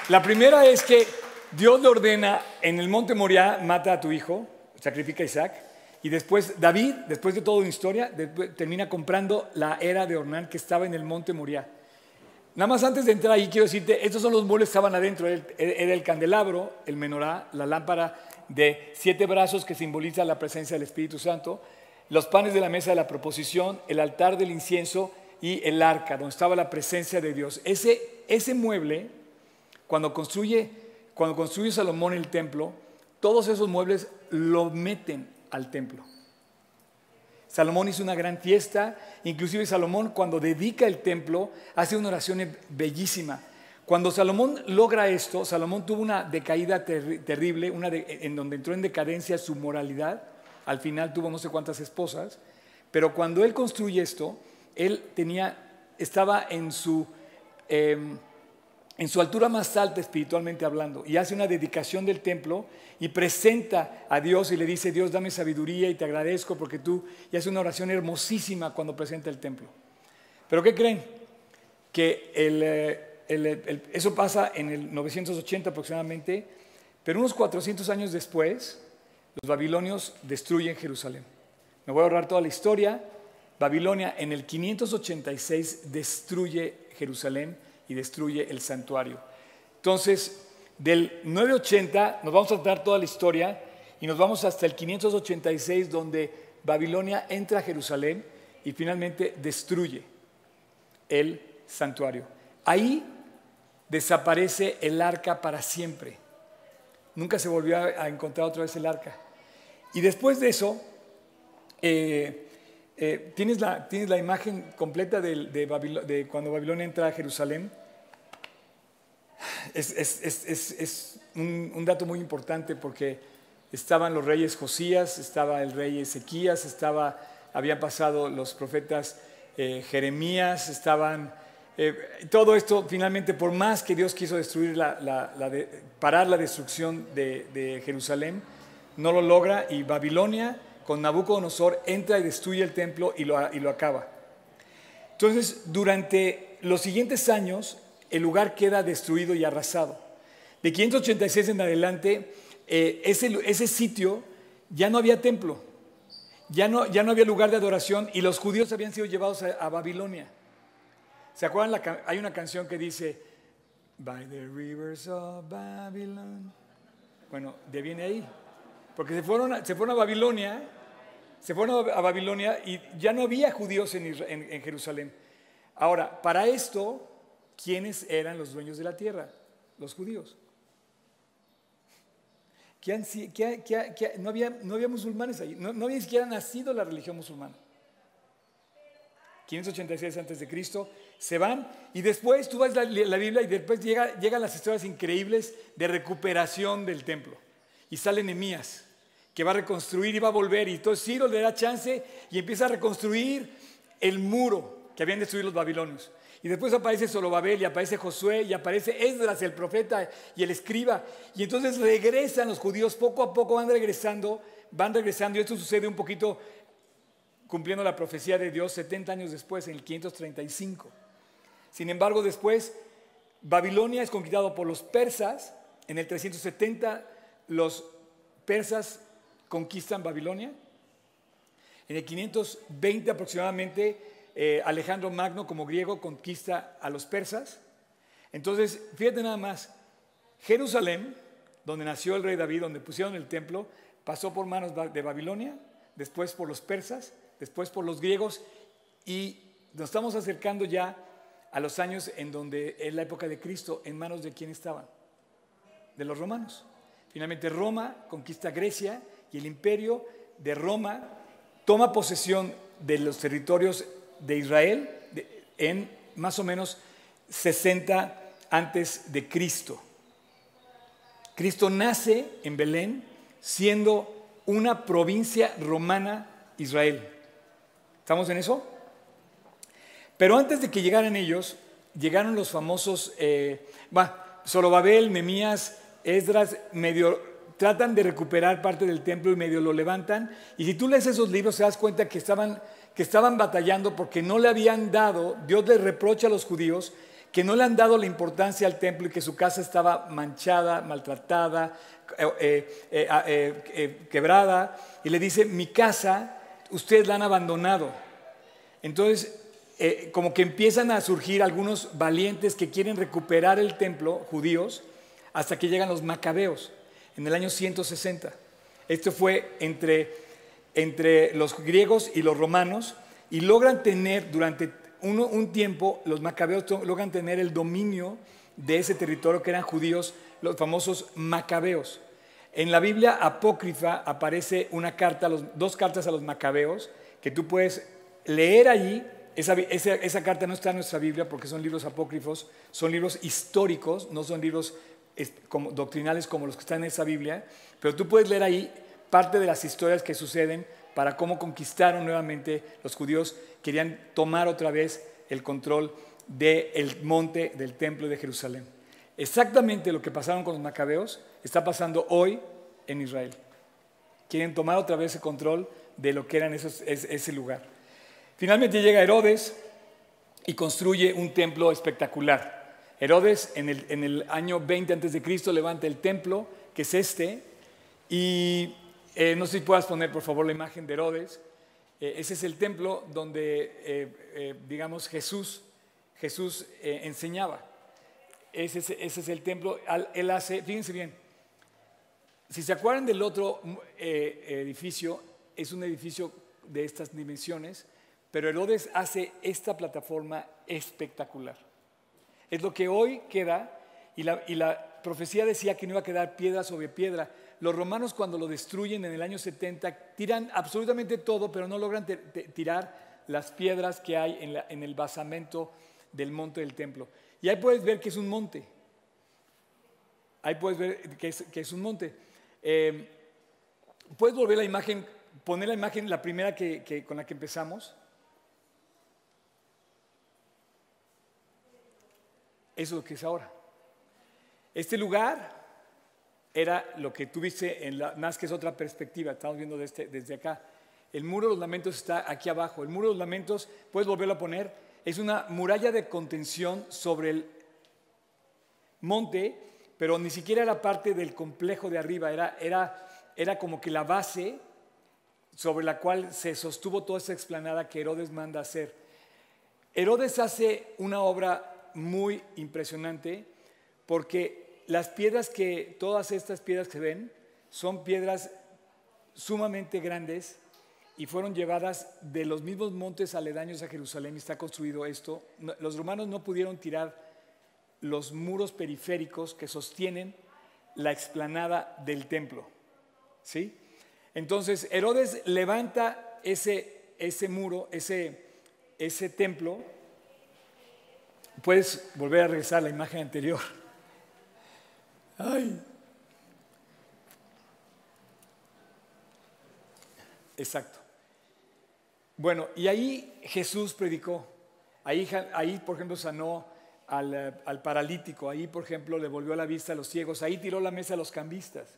S1: La primera es que Dios le ordena en el monte Moriah, mata a tu hijo, sacrifica a Isaac, y después David, después de toda una historia, termina comprando la era de Ornán que estaba en el monte Moriah. Nada más antes de entrar ahí quiero decirte, estos son los muebles que estaban adentro. Era el candelabro, el menorá, la lámpara de siete brazos que simboliza la presencia del Espíritu Santo, los panes de la mesa de la proposición, el altar del incienso y el arca, donde estaba la presencia de Dios. Ese, mueble, cuando construye Salomón el templo, todos esos muebles lo meten al templo. Salomón hizo una gran fiesta, inclusive Salomón cuando dedica el templo hace una oración bellísima. Cuando Salomón logra esto, Salomón tuvo una decaída terrible, una en donde entró en decadencia su moralidad, al final tuvo no sé cuántas esposas, pero cuando él construye esto, él tenía, estaba en su... Em, en su altura más alta espiritualmente hablando, y hace una dedicación del templo y presenta a Dios y le dice, Dios, dame sabiduría y te agradezco porque tú, y hace una oración hermosísima cuando presenta el templo. Pero ¿qué creen? Que eh, eso pasa en el 980 aproximadamente, pero unos 400 años después, los babilonios destruyen Jerusalén. Me voy a ahorrar toda la historia. Babilonia en el 586 destruye Jerusalén y destruye el santuario. Entonces, del 980 nos vamos a tratar toda la historia y nos vamos hasta el 586 donde Babilonia entra a Jerusalén y finalmente destruye el santuario. Ahí desaparece el arca para siempre. Nunca se volvió a encontrar otra vez el arca. Y después de eso, eh, eh, ¿tienes, la, tienes, la, imagen completa de, de cuando Babilonia entra a Jerusalén es, un, dato muy importante porque estaban los reyes Josías, estaba el rey Ezequías, estaba, habían pasado los profetas eh, Jeremías, estaban... Eh, todo esto finalmente, por más que Dios quiso destruir la, parar la destrucción de, Jerusalén, no lo logra y Babilonia con Nabucodonosor entra y destruye el templo y lo, y lo acaba. Entonces, durante los siguientes años, el lugar queda destruido y arrasado. De 586 en adelante, eh, ese, sitio ya no había templo, ya no, ya no había lugar de adoración y los judíos habían sido llevados a, Babilonia. ¿Se acuerdan? hay una canción que dice, By the rivers of Babylon. Bueno, de viene ahí. Porque se fueron, a, se fueron a Babilonia, se fueron a Babilonia y ya no había judíos en Jerusalén. Ahora, para esto, ¿quiénes eran los dueños de la tierra? Los judíos. no, había, no, había, musulmanes ahí, no, había ni siquiera nacido la religión musulmana. 586 antes de Cristo, se van y después tú vas la, la Biblia y después llega, llegan las historias increíbles de recuperación del templo. Y sale Nehemías, que va a reconstruir y va a volver. Y entonces Ciro le da chance y empieza a reconstruir el muro que habían destruido los babilonios. Y después aparece Zorobabel y aparece Josué y aparece Esdras, el profeta y el escriba. Y entonces regresan los judíos, poco a poco van regresando, van regresando. Y esto sucede un poquito cumpliendo la profecía de Dios 70 años después, en el 535. Sin embargo, después Babilonia es conquistado por los persas. En el 370 los persas conquistan Babilonia. En el 520 aproximadamente eh, Alejandro Magno como griego conquista a los persas. Entonces, fíjate nada más, Jerusalén, donde nació el rey David, donde pusieron el templo, pasó por manos de Babilonia, después por los persas, después por los griegos y nos estamos acercando ya a los años en donde es la época de Cristo, en manos de quién estaban. de los romanos. Finalmente Roma conquista Grecia y el imperio de Roma toma posesión de los territorios de Israel en más o menos 60 antes de Cristo. Cristo nace en Belén siendo una provincia romana Israel. ¿Estamos en eso? Pero antes de que llegaran ellos, llegaron los famosos, eh, Zorobabel, Memías, Esdras, medio tratan de recuperar parte del templo y medio lo levantan. Y si tú lees esos libros, te das cuenta que estaban, que estaban batallando porque no le habían dado, Dios les reprocha a los judíos que no le han dado la importancia al templo y que su casa estaba manchada, maltratada, eh, eh, eh, quebrada. Y le dice, mi casa, ustedes la han abandonado. Entonces, como que empiezan a surgir algunos valientes que quieren recuperar el templo, judíos, hasta que llegan los macabeos en el año 160. Esto fue entre, entre los griegos y los romanos y logran tener durante un tiempo los macabeos logran tener el dominio de ese territorio que eran judíos, los famosos macabeos. En la Biblia apócrifa aparece una carta, dos cartas a los macabeos, que tú puedes leer allí. Esa, esa, carta no está en nuestra Biblia porque son libros apócrifos, son libros históricos, no son libros como, doctrinales como los que están en esa Biblia, pero tú puedes leer ahí parte de las historias que suceden para cómo conquistaron nuevamente los judíos, querían tomar otra vez el control del monte del templo de Jerusalén. Exactamente lo que pasaron con los macabeos está pasando hoy en Israel. Quieren tomar otra vez el control de lo que era ese lugar. Finalmente llega Herodes y construye un templo espectacular. Herodes en el, en el año 20 a.C. levanta el templo, que es este, y eh, no sé si puedas poner, por favor, la imagen de Herodes. Eh, ese es el templo donde, eh, digamos, Jesús, Jesús enseñaba. Ese es, ese es, el templo. Él hace, fíjense bien, si se acuerdan del otro edificio, es un edificio de estas dimensiones, pero Herodes hace esta plataforma espectacular. Es lo que hoy queda, y la, y la profecía decía que no iba a quedar piedra sobre piedra, los romanos cuando lo destruyen en el año 70 tiran absolutamente todo, pero no logran tirar las piedras que hay en, el basamento del monte del templo. Y ahí puedes ver que es un monte. Ahí puedes ver que es, un monte. Eh, puedes volver la imagen, poner la imagen, la primera que, con la que empezamos. Eso es lo que es ahora. Este lugar era lo que tuviste en la, más que es otra perspectiva, estamos viendo desde, desde acá. El muro de los lamentos está aquí abajo. El muro de los lamentos, puedes volverlo a poner, es una muralla de contención sobre el monte, pero ni siquiera era parte del complejo de arriba, era, era, era como que la base sobre la cual se sostuvo toda esa explanada que Herodes manda hacer. Herodes hace una obra muy impresionante porque las piedras que, todas estas piedras que ven, son piedras sumamente grandes y fueron llevadas de los mismos montes aledaños a Jerusalén y está construido esto. Los romanos no pudieron tirar los muros periféricos que sostienen la explanada del templo. ¿Sí? Entonces Herodes levanta ese, ese muro, ese, ese templo. Puedes volver a regresar a la imagen anterior. Exacto. Bueno, y ahí Jesús predicó. Ahí, ahí por ejemplo, sanó al, al, paralítico. Ahí, por ejemplo, le volvió la vista a los ciegos. Ahí tiró la mesa a los cambistas.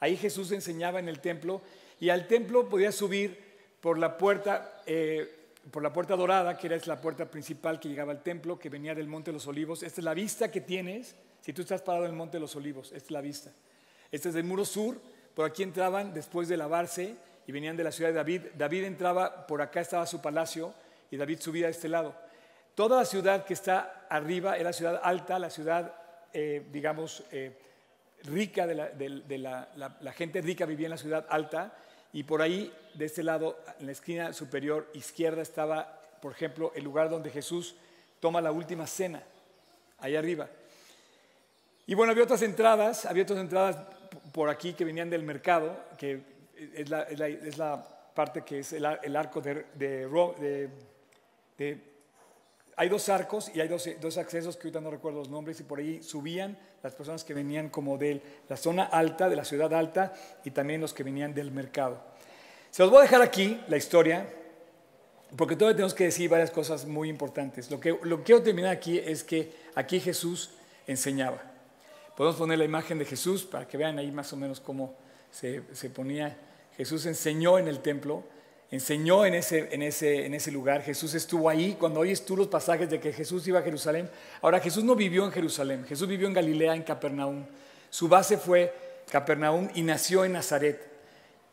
S1: Ahí Jesús enseñaba en el templo. Y al templo podía subir por la puerta, eh, por la puerta dorada, que era la puerta principal que llegaba al templo, que venía del Monte de los Olivos. Esta es la vista que tienes si tú estás parado en el Monte de los Olivos, esta es la vista. Este es el muro sur, por aquí entraban después de lavarse y venían de la ciudad de David. David entraba, por acá estaba su palacio y David subía a este lado. Toda la ciudad que está arriba era ciudad alta, la ciudad, eh, digamos, eh, rica, de, la, la gente rica vivía en la ciudad alta y por ahí, de este lado, en la esquina superior izquierda estaba, por ejemplo, el lugar donde Jesús toma la última cena, ahí arriba. Y bueno, había otras entradas, había otras entradas por aquí que venían del mercado, que es la, parte que es el, ar- el arco de- de- Hay dos arcos y hay dos, dos accesos que ahorita no recuerdo los nombres y por ahí subían las personas que venían como de la zona alta, de la ciudad alta y también los que venían del mercado. Se los voy a dejar aquí, la historia, porque todavía tenemos que decir varias cosas muy importantes. Lo que, lo que quiero terminar aquí es que aquí Jesús enseñaba. Podemos poner la imagen de Jesús para que vean ahí más o menos cómo se, se ponía. Jesús enseñó en el templo, enseñó en ese, en, ese, en ese lugar. Jesús estuvo ahí. Cuando oyes tú los pasajes de que Jesús iba a Jerusalén. Ahora, Jesús no vivió en Jerusalén. Jesús vivió en Galilea, en Capernaum. Su base fue Capernaum y nació en Nazaret.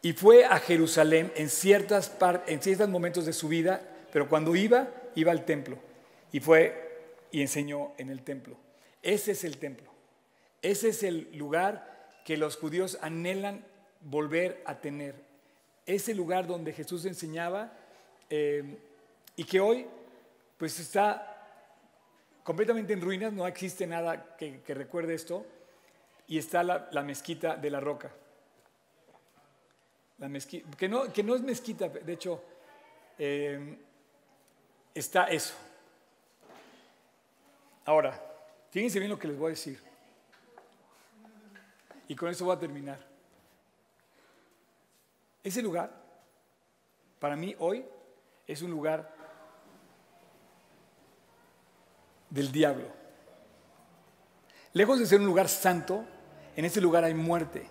S1: Y fue a Jerusalén en, ciertas en ciertos momentos de su vida, pero cuando iba, iba al templo. Y fue y enseñó en el templo. Ese es el templo. Ese es el lugar que los judíos anhelan volver a tener. Ese lugar donde Jesús enseñaba eh, y que hoy pues está completamente en ruinas, no existe nada que, recuerde esto, y está la, mezquita de la roca. La mezquita, que, no, que no es mezquita, de hecho, eh, está eso. Ahora, fíjense bien lo que les voy a decir. Y con eso voy a terminar. Ese lugar, para mí hoy, es un lugar del diablo. Lejos de ser un lugar santo, en ese lugar hay muerte,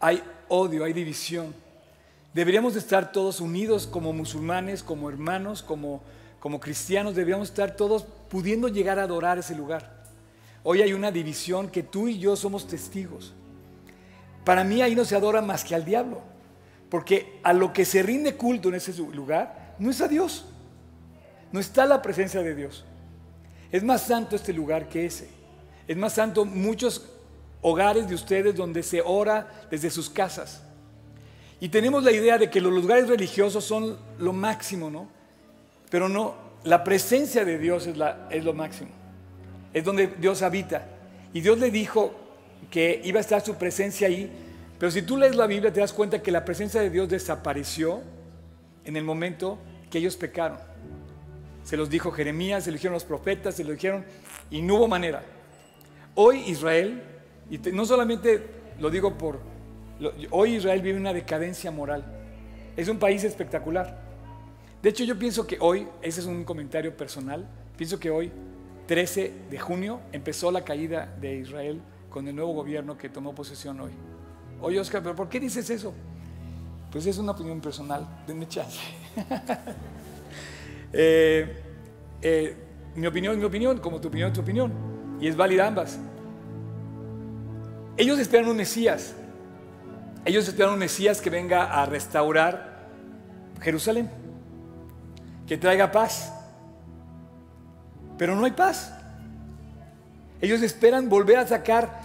S1: hay odio, hay división. Deberíamos de estar todos unidos como musulmanes, como hermanos, como, como cristianos, deberíamos estar todos pudiendo llegar a adorar ese lugar. Hoy hay una división que tú y yo somos testigos. Para mí ahí no se adora más que al diablo, porque a lo que se rinde culto en ese lugar no es a Dios, no está la presencia de Dios. Es más santo este lugar que ese. Es más santo muchos hogares de ustedes donde se ora desde sus casas. Y tenemos la idea de que los lugares religiosos son lo máximo, ¿no? Pero no, la presencia de Dios es, es lo máximo. Es donde Dios habita. Y Dios le dijo que iba a estar su presencia ahí. Pero si tú lees la Biblia te das cuenta que la presencia de Dios desapareció en el momento que ellos pecaron. Se los dijo Jeremías, se lo dijeron los profetas, se lo dijeron y no hubo manera. Hoy Israel, y no solamente lo digo por, hoy Israel vive una decadencia moral. Es un país espectacular. De hecho, yo pienso que hoy, ese es un comentario personal, pienso que hoy, 13 de junio, empezó la caída de Israel con el nuevo gobierno que tomó posesión hoy. Oye, Oscar, ¿pero por qué dices eso? Pues es una opinión personal, denme chance. Eh, eh, mi opinión es mi opinión, como tu opinión es tu opinión, y es válida ambas. Ellos esperan un Mesías, ellos esperan un Mesías que venga a restaurar Jerusalén, que traiga paz, pero no hay paz. Ellos esperan volver a sacar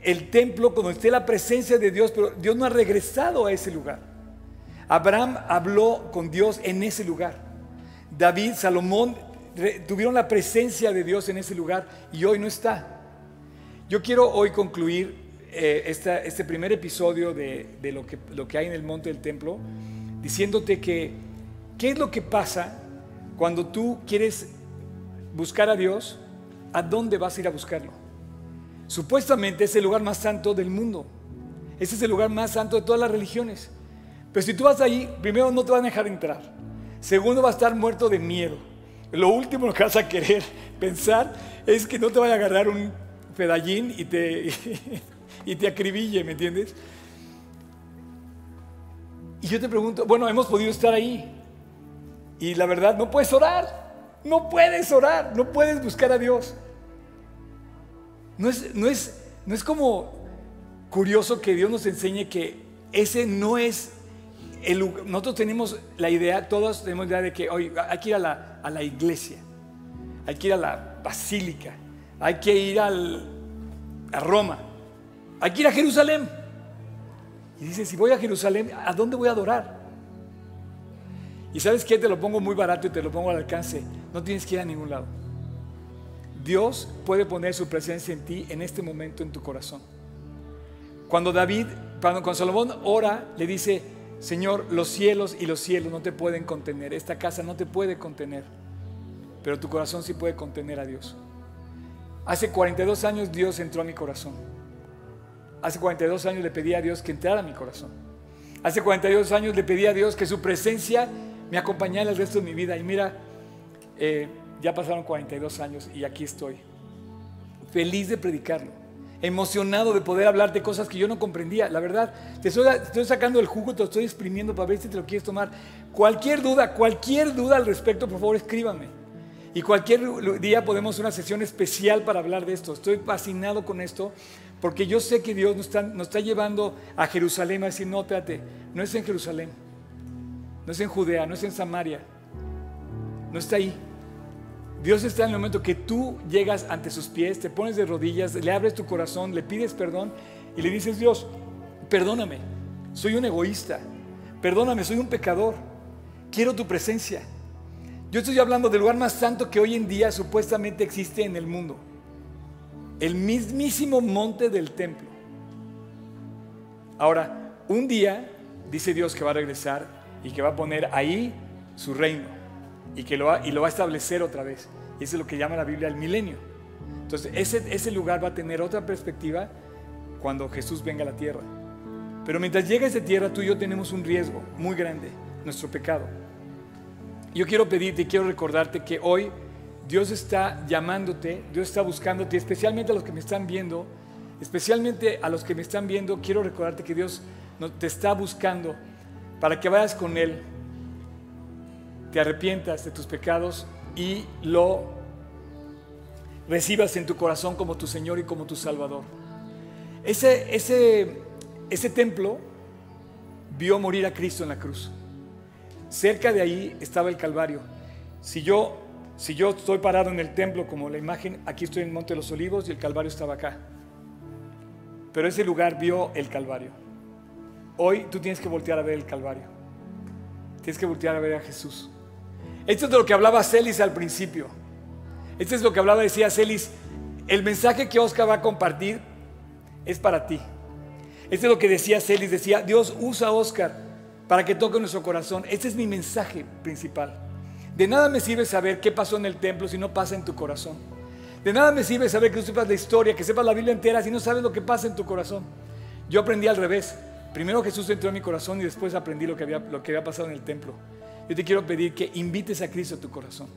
S1: el templo cuando esté la presencia de Dios, pero Dios no ha regresado a ese lugar. Abraham habló con Dios en ese lugar. David, Salomón tuvieron la presencia de Dios en ese lugar y hoy no está. Yo quiero hoy concluir eh, este primer episodio de, de lo, que, lo que hay en el monte del templo diciéndote que qué es lo que pasa cuando tú quieres buscar a Dios, ¿a dónde vas a ir a buscarlo? Supuestamente es el lugar más santo del mundo. Ese es el lugar más santo de todas las religiones. Pero si tú vas ahí, primero no te van a dejar entrar. Segundo, vas a estar muerto de miedo. Lo último que vas a querer pensar es que no te vaya a agarrar un pedallín y te, y te acribille, ¿me entiendes? Y yo te pregunto, bueno, hemos podido estar ahí. Y la verdad, no puedes orar. No puedes orar, no puedes buscar a Dios. No es, no es, no es como curioso que Dios nos enseñe que ese no es el. Nosotros tenemos la idea, todos tenemos la idea de que hoy hay que ir a la, a la iglesia, hay que ir a la basílica, hay que ir al, a Roma, hay que ir a Jerusalén. Y dice, si voy a Jerusalén, ¿a dónde voy a adorar? Y sabes qué, te lo pongo muy barato y te lo pongo al alcance. No tienes que ir a ningún lado. Dios puede poner su presencia en ti en este momento en tu corazón. Cuando David, cuando, Salomón ora, le dice, Señor, los cielos y los cielos no te pueden contener, esta casa no te puede contener, pero tu corazón sí puede contener a Dios. Hace 42 años Dios entró a mi corazón. Hace 42 años le pedí a Dios que entrara a mi corazón. Hace 42 años le pedí a Dios que su presencia me acompañara el resto de mi vida. Y mira, eh, ya pasaron 42 años y aquí estoy. Feliz de predicarlo. Emocionado de poder hablar de cosas que yo no comprendía. La verdad, te estoy, sacando el jugo, te lo estoy exprimiendo para ver si te lo quieres tomar. Cualquier duda, cualquier duda al respecto, por favor, escríbame. Y cualquier día podemos una sesión especial para hablar de esto. Estoy fascinado con esto porque yo sé que Dios nos está, nos está llevando a Jerusalén a decir, no, espérate, no es en Jerusalén, no es en Judea, no es en Samaria, no está ahí. Dios está en el momento que tú llegas ante sus pies, te pones de rodillas, le abres tu corazón, le pides perdón y le dices, Dios, perdóname, soy un egoísta, perdóname, soy un pecador, quiero tu presencia. Yo estoy hablando del lugar más santo que hoy en día supuestamente existe en el mundo, el mismísimo monte del templo. Ahora, un día dice Dios que va a regresar y que va a poner ahí su reino y que lo va, y lo va a establecer otra vez. Y eso es lo que llama la Biblia el milenio. Entonces, ese, ese lugar va a tener otra perspectiva cuando Jesús venga a la tierra. Pero mientras llega esa tierra, tú y yo tenemos un riesgo muy grande, nuestro pecado. Yo quiero pedirte y quiero recordarte que hoy Dios está llamándote, Dios está buscándote, especialmente a los que me están viendo, especialmente a los que me están viendo, quiero recordarte que Dios te está buscando para que vayas con Él te arrepientas de tus pecados y lo recibas en tu corazón como tu Señor y como tu Salvador. Ese, ese, ese templo vio morir a Cristo en la cruz. Cerca de ahí estaba el Calvario. Si yo, si yo estoy parado en el templo como la imagen, aquí estoy en el Monte de los Olivos y el Calvario estaba acá. Pero ese lugar vio el Calvario. Hoy tú tienes que voltear a ver el Calvario. Tienes que voltear a ver a Jesús. Esto es de lo que hablaba Celis al principio. Esto es lo que hablaba, decía Celis, el mensaje que Oscar va a compartir es para ti. Esto es lo que decía Celis, decía, Dios usa a Oscar para que toque nuestro corazón. Este es mi mensaje principal. De nada me sirve saber qué pasó en el templo si no pasa en tu corazón. De nada me sirve saber que tú sepas la historia, que sepas la Biblia entera si no sabes lo que pasa en tu corazón. Yo aprendí al revés. Primero Jesús entró en mi corazón y después aprendí lo que había, lo que había pasado en el templo yo te quiero pedir que invites a Cristo a tu corazón.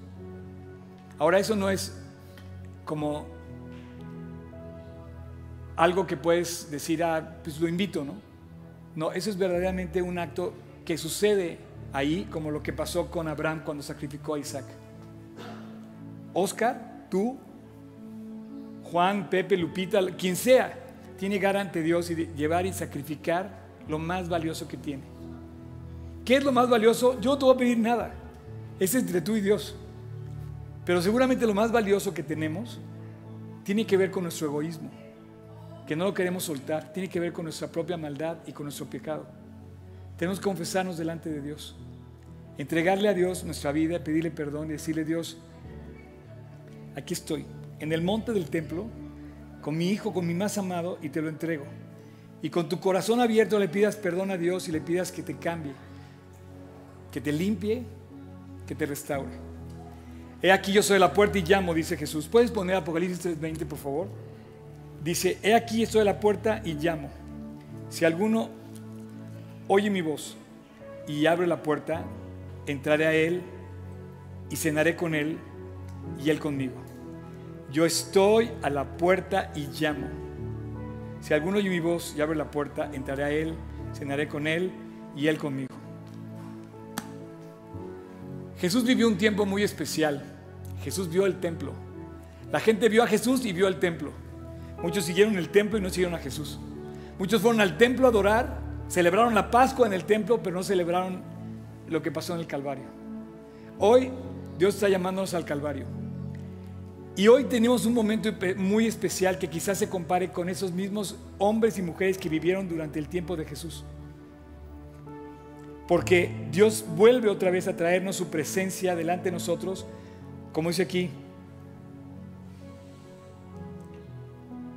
S1: Ahora eso no es como algo que puedes decir, ah, pues lo invito, ¿no? No, eso es verdaderamente un acto que sucede ahí, como lo que pasó con Abraham cuando sacrificó a Isaac. Oscar, tú, Juan, Pepe, Lupita, quien sea, tiene que Dios y llevar y sacrificar lo más valioso que tiene. ¿Qué es lo más valioso? Yo no te voy a pedir nada. Es entre tú y Dios. Pero seguramente lo más valioso que tenemos tiene que ver con nuestro egoísmo, que no lo queremos soltar, tiene que ver con nuestra propia maldad y con nuestro pecado. Tenemos que confesarnos delante de Dios, entregarle a Dios nuestra vida, pedirle perdón y decirle, Dios, aquí estoy, en el monte del templo, con mi hijo, con mi más amado, y te lo entrego. Y con tu corazón abierto le pidas perdón a Dios y le pidas que te cambie que te limpie, que te restaure. He aquí yo soy la puerta y llamo, dice Jesús. ¿Puedes poner Apocalipsis 3:20, por favor? Dice, he aquí estoy a la puerta y llamo. Si alguno oye mi voz y abre la puerta, entraré a él y cenaré con él y él conmigo. Yo estoy a la puerta y llamo. Si alguno oye mi voz y abre la puerta, entraré a él, cenaré con él y él conmigo. Jesús vivió un tiempo muy especial. Jesús vio el templo. La gente vio a Jesús y vio el templo. Muchos siguieron el templo y no siguieron a Jesús. Muchos fueron al templo a adorar, celebraron la Pascua en el templo, pero no celebraron lo que pasó en el Calvario. Hoy Dios está llamándonos al Calvario. Y hoy tenemos un momento muy especial que quizás se compare con esos mismos hombres y mujeres que vivieron durante el tiempo de Jesús. Porque Dios vuelve otra vez a traernos su presencia delante de nosotros, como dice aquí,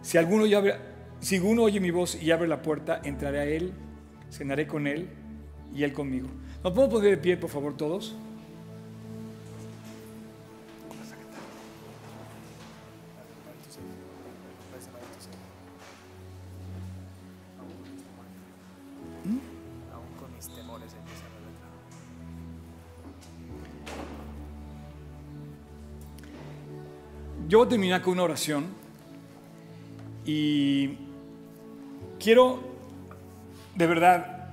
S1: Si alguno, abre- si alguno oye mi voz y abre la puerta, entraré a él, cenaré con él y él conmigo. ¿Nos podemos poner de pie, por favor, todos? Yo voy a terminar con una oración y quiero, de verdad,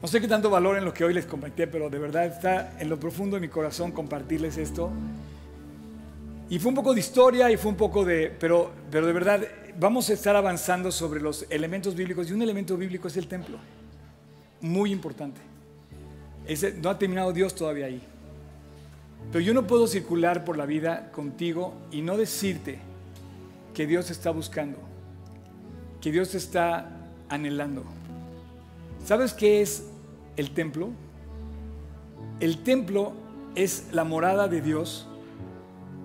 S1: no sé qué tanto valor en lo que hoy les compartí, pero de verdad está en lo profundo de mi corazón compartirles esto. Y fue un poco de historia y fue un poco de, pero, pero de verdad vamos a estar avanzando sobre los elementos bíblicos y un elemento bíblico es el templo, muy importante. Ese, no ha terminado Dios todavía ahí. Pero yo no puedo circular por la vida contigo y no decirte que Dios te está buscando, que Dios te está anhelando. ¿Sabes qué es el templo? El templo es la morada de Dios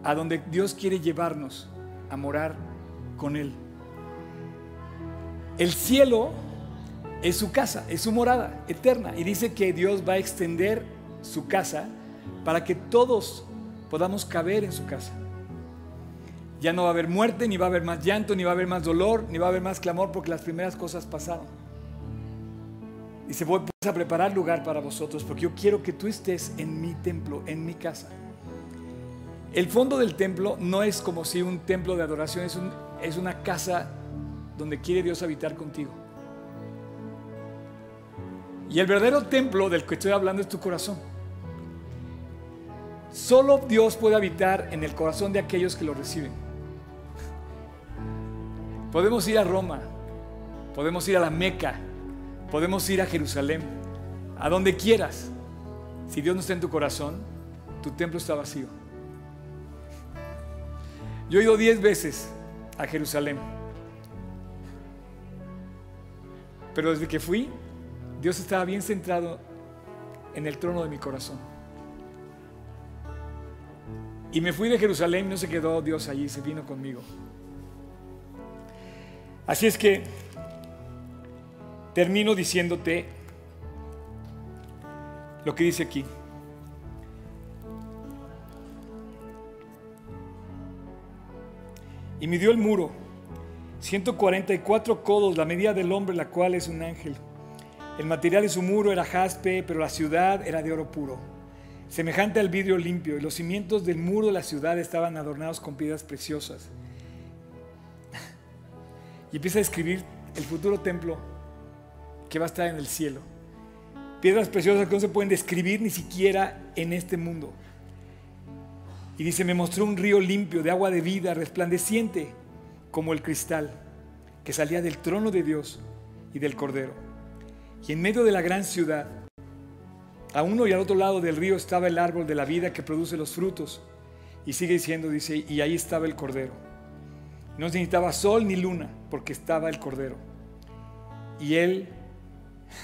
S1: a donde Dios quiere llevarnos a morar con Él. El cielo es su casa, es su morada eterna. Y dice que Dios va a extender su casa para que todos podamos caber en su casa. Ya no va a haber muerte, ni va a haber más llanto, ni va a haber más dolor, ni va a haber más clamor, porque las primeras cosas pasaron. Dice, voy pues, a preparar lugar para vosotros, porque yo quiero que tú estés en mi templo, en mi casa. El fondo del templo no es como si un templo de adoración, es, un- es una casa donde quiere Dios habitar contigo. Y el verdadero templo del que estoy hablando es tu corazón. Solo Dios puede habitar en el corazón de aquellos que lo reciben. Podemos ir a Roma, podemos ir a la Meca, podemos ir a Jerusalén, a donde quieras. Si Dios no está en tu corazón, tu templo está vacío. Yo he ido diez veces a Jerusalén, pero desde que fui, Dios estaba bien centrado en el trono de mi corazón. Y me fui de Jerusalén, no se quedó Dios allí, se vino conmigo. Así es que termino diciéndote lo que dice aquí. Y midió el muro, 144 codos, la medida del hombre, la cual es un ángel. El material de su muro era jaspe, pero la ciudad era de oro puro, semejante al vidrio limpio, y los cimientos del muro de la ciudad estaban adornados con piedras preciosas. Y empieza a describir el futuro templo que va a estar en el cielo. Piedras preciosas que no se pueden describir ni siquiera en este mundo. Y dice, me mostró un río limpio de agua de vida, resplandeciente como el cristal, que salía del trono de Dios y del Cordero. Y en medio de la gran ciudad, a uno y al otro lado del río estaba el árbol de la vida que produce los frutos. Y sigue diciendo, dice, y ahí estaba el Cordero. No se necesitaba sol ni luna, porque estaba el Cordero. Y él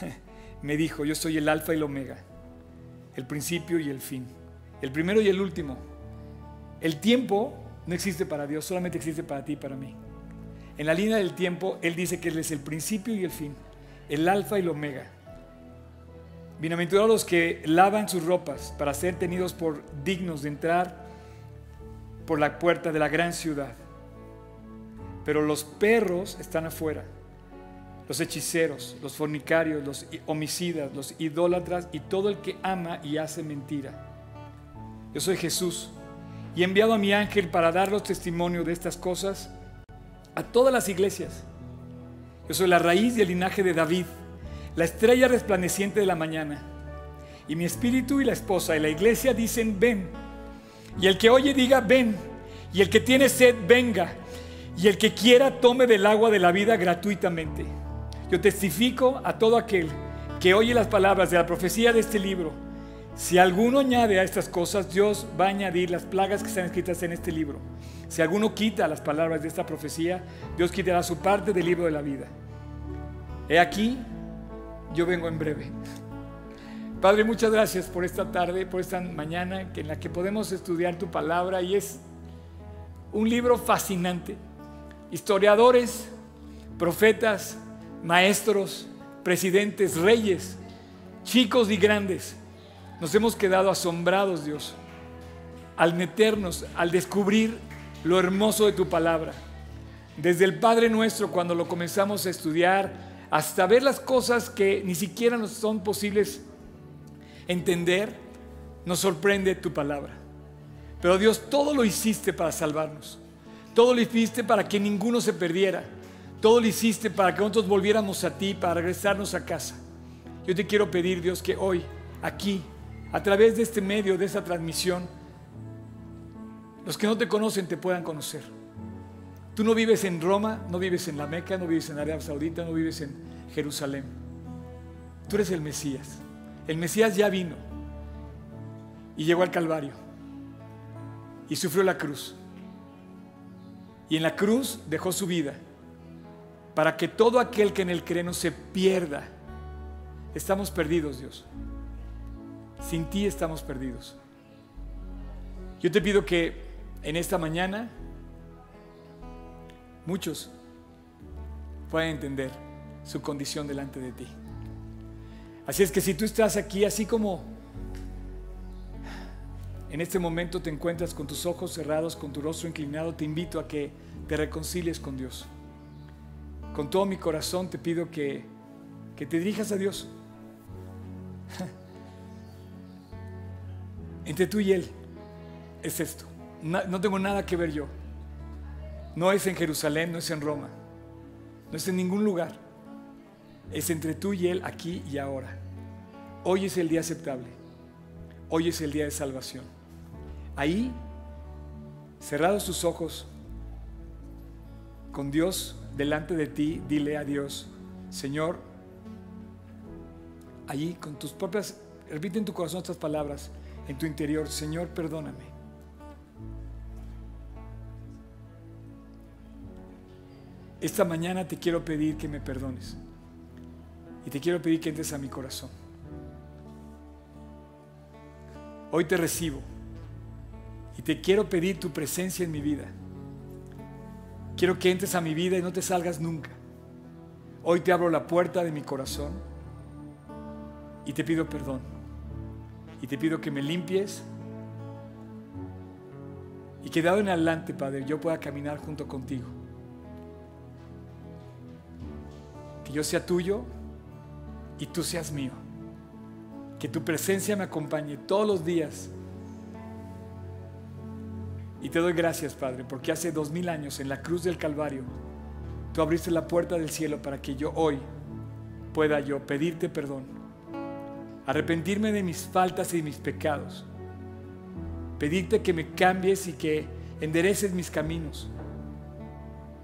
S1: me dijo, yo soy el alfa y el omega, el principio y el fin, el primero y el último. El tiempo no existe para Dios, solamente existe para ti y para mí. En la línea del tiempo, Él dice que Él es el principio y el fin, el alfa y el omega. Bienaventurados los que lavan sus ropas para ser tenidos por dignos de entrar por la puerta de la gran ciudad. Pero los perros están afuera, los hechiceros, los fornicarios, los homicidas, los idólatras y todo el que ama y hace mentira. Yo soy Jesús y he enviado a mi ángel para daros testimonio de estas cosas a todas las iglesias. Yo soy la raíz y el linaje de David, la estrella resplandeciente de la mañana. Y mi espíritu y la esposa y la iglesia dicen, ven. Y el que oye diga, ven. Y el que tiene sed, venga. Y el que quiera, tome del agua de la vida gratuitamente. Yo testifico a todo aquel que oye las palabras de la profecía de este libro. Si alguno añade a estas cosas, Dios va a añadir las plagas que están escritas en este libro. Si alguno quita las palabras de esta profecía, Dios quitará su parte del libro de la vida. He aquí, yo vengo en breve. Padre, muchas gracias por esta tarde, por esta mañana en la que podemos estudiar tu palabra y es un libro fascinante. Historiadores, profetas, maestros, presidentes, reyes, chicos y grandes, nos hemos quedado asombrados, Dios, al meternos, al descubrir lo hermoso de tu palabra. Desde el Padre nuestro, cuando lo comenzamos a estudiar, hasta ver las cosas que ni siquiera nos son posibles entender, nos sorprende tu palabra. Pero Dios, todo lo hiciste para salvarnos. Todo lo hiciste para que ninguno se perdiera. Todo lo hiciste para que nosotros volviéramos a ti, para regresarnos a casa. Yo te quiero pedir, Dios, que hoy, aquí, a través de este medio, de esta transmisión, los que no te conocen te puedan conocer. Tú no vives en Roma, no vives en la Meca, no vives en Arabia Saudita, no vives en Jerusalén. Tú eres el Mesías. El Mesías ya vino y llegó al Calvario y sufrió la cruz. Y en la cruz dejó su vida para que todo aquel que en él cree no se pierda. Estamos perdidos, Dios. Sin ti estamos perdidos. Yo te pido que en esta mañana muchos puedan entender su condición delante de ti. Así es que si tú estás aquí, así como en este momento te encuentras con tus ojos cerrados, con tu rostro inclinado, te invito a que te reconcilies con Dios. Con todo mi corazón te pido que, que te dirijas a Dios. Entre tú y Él es esto. No tengo nada que ver yo. No es en Jerusalén, no es en Roma, no es en ningún lugar. Es entre tú y Él aquí y ahora. Hoy es el día aceptable. Hoy es el día de salvación. Ahí, cerrados tus ojos, con Dios delante de ti, dile a Dios, Señor, allí con tus propias, repite en tu corazón estas palabras, en tu interior, Señor, perdóname. Esta mañana te quiero pedir que me perdones. Y te quiero pedir que entres a mi corazón. Hoy te recibo. Y te quiero pedir tu presencia en mi vida. Quiero que entres a mi vida y no te salgas nunca. Hoy te abro la puerta de mi corazón y te pido perdón. Y te pido que me limpies y que dado en adelante, Padre, yo pueda caminar junto contigo. Que yo sea tuyo y tú seas mío. Que tu presencia me acompañe todos los días. Y te doy gracias, Padre, porque hace dos mil años en la cruz del Calvario, tú abriste la puerta del cielo para que yo hoy pueda yo pedirte perdón, arrepentirme de mis faltas y de mis pecados, pedirte que me cambies y que endereces mis caminos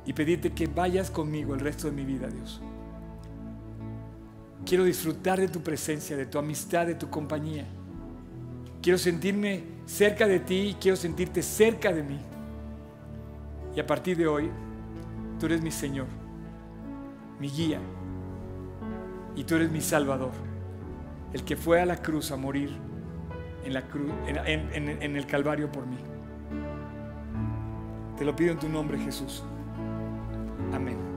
S1: y pedirte que vayas conmigo el resto de mi vida, Dios. Quiero disfrutar de tu presencia, de tu amistad, de tu compañía. Quiero sentirme cerca de ti y quiero sentirte cerca de mí. Y a partir de hoy, tú eres mi Señor, mi guía, y tú eres mi Salvador, el que fue a la cruz a morir en, la cruz, en, el Calvario por mí. Te lo pido en tu nombre, Jesús. Amén.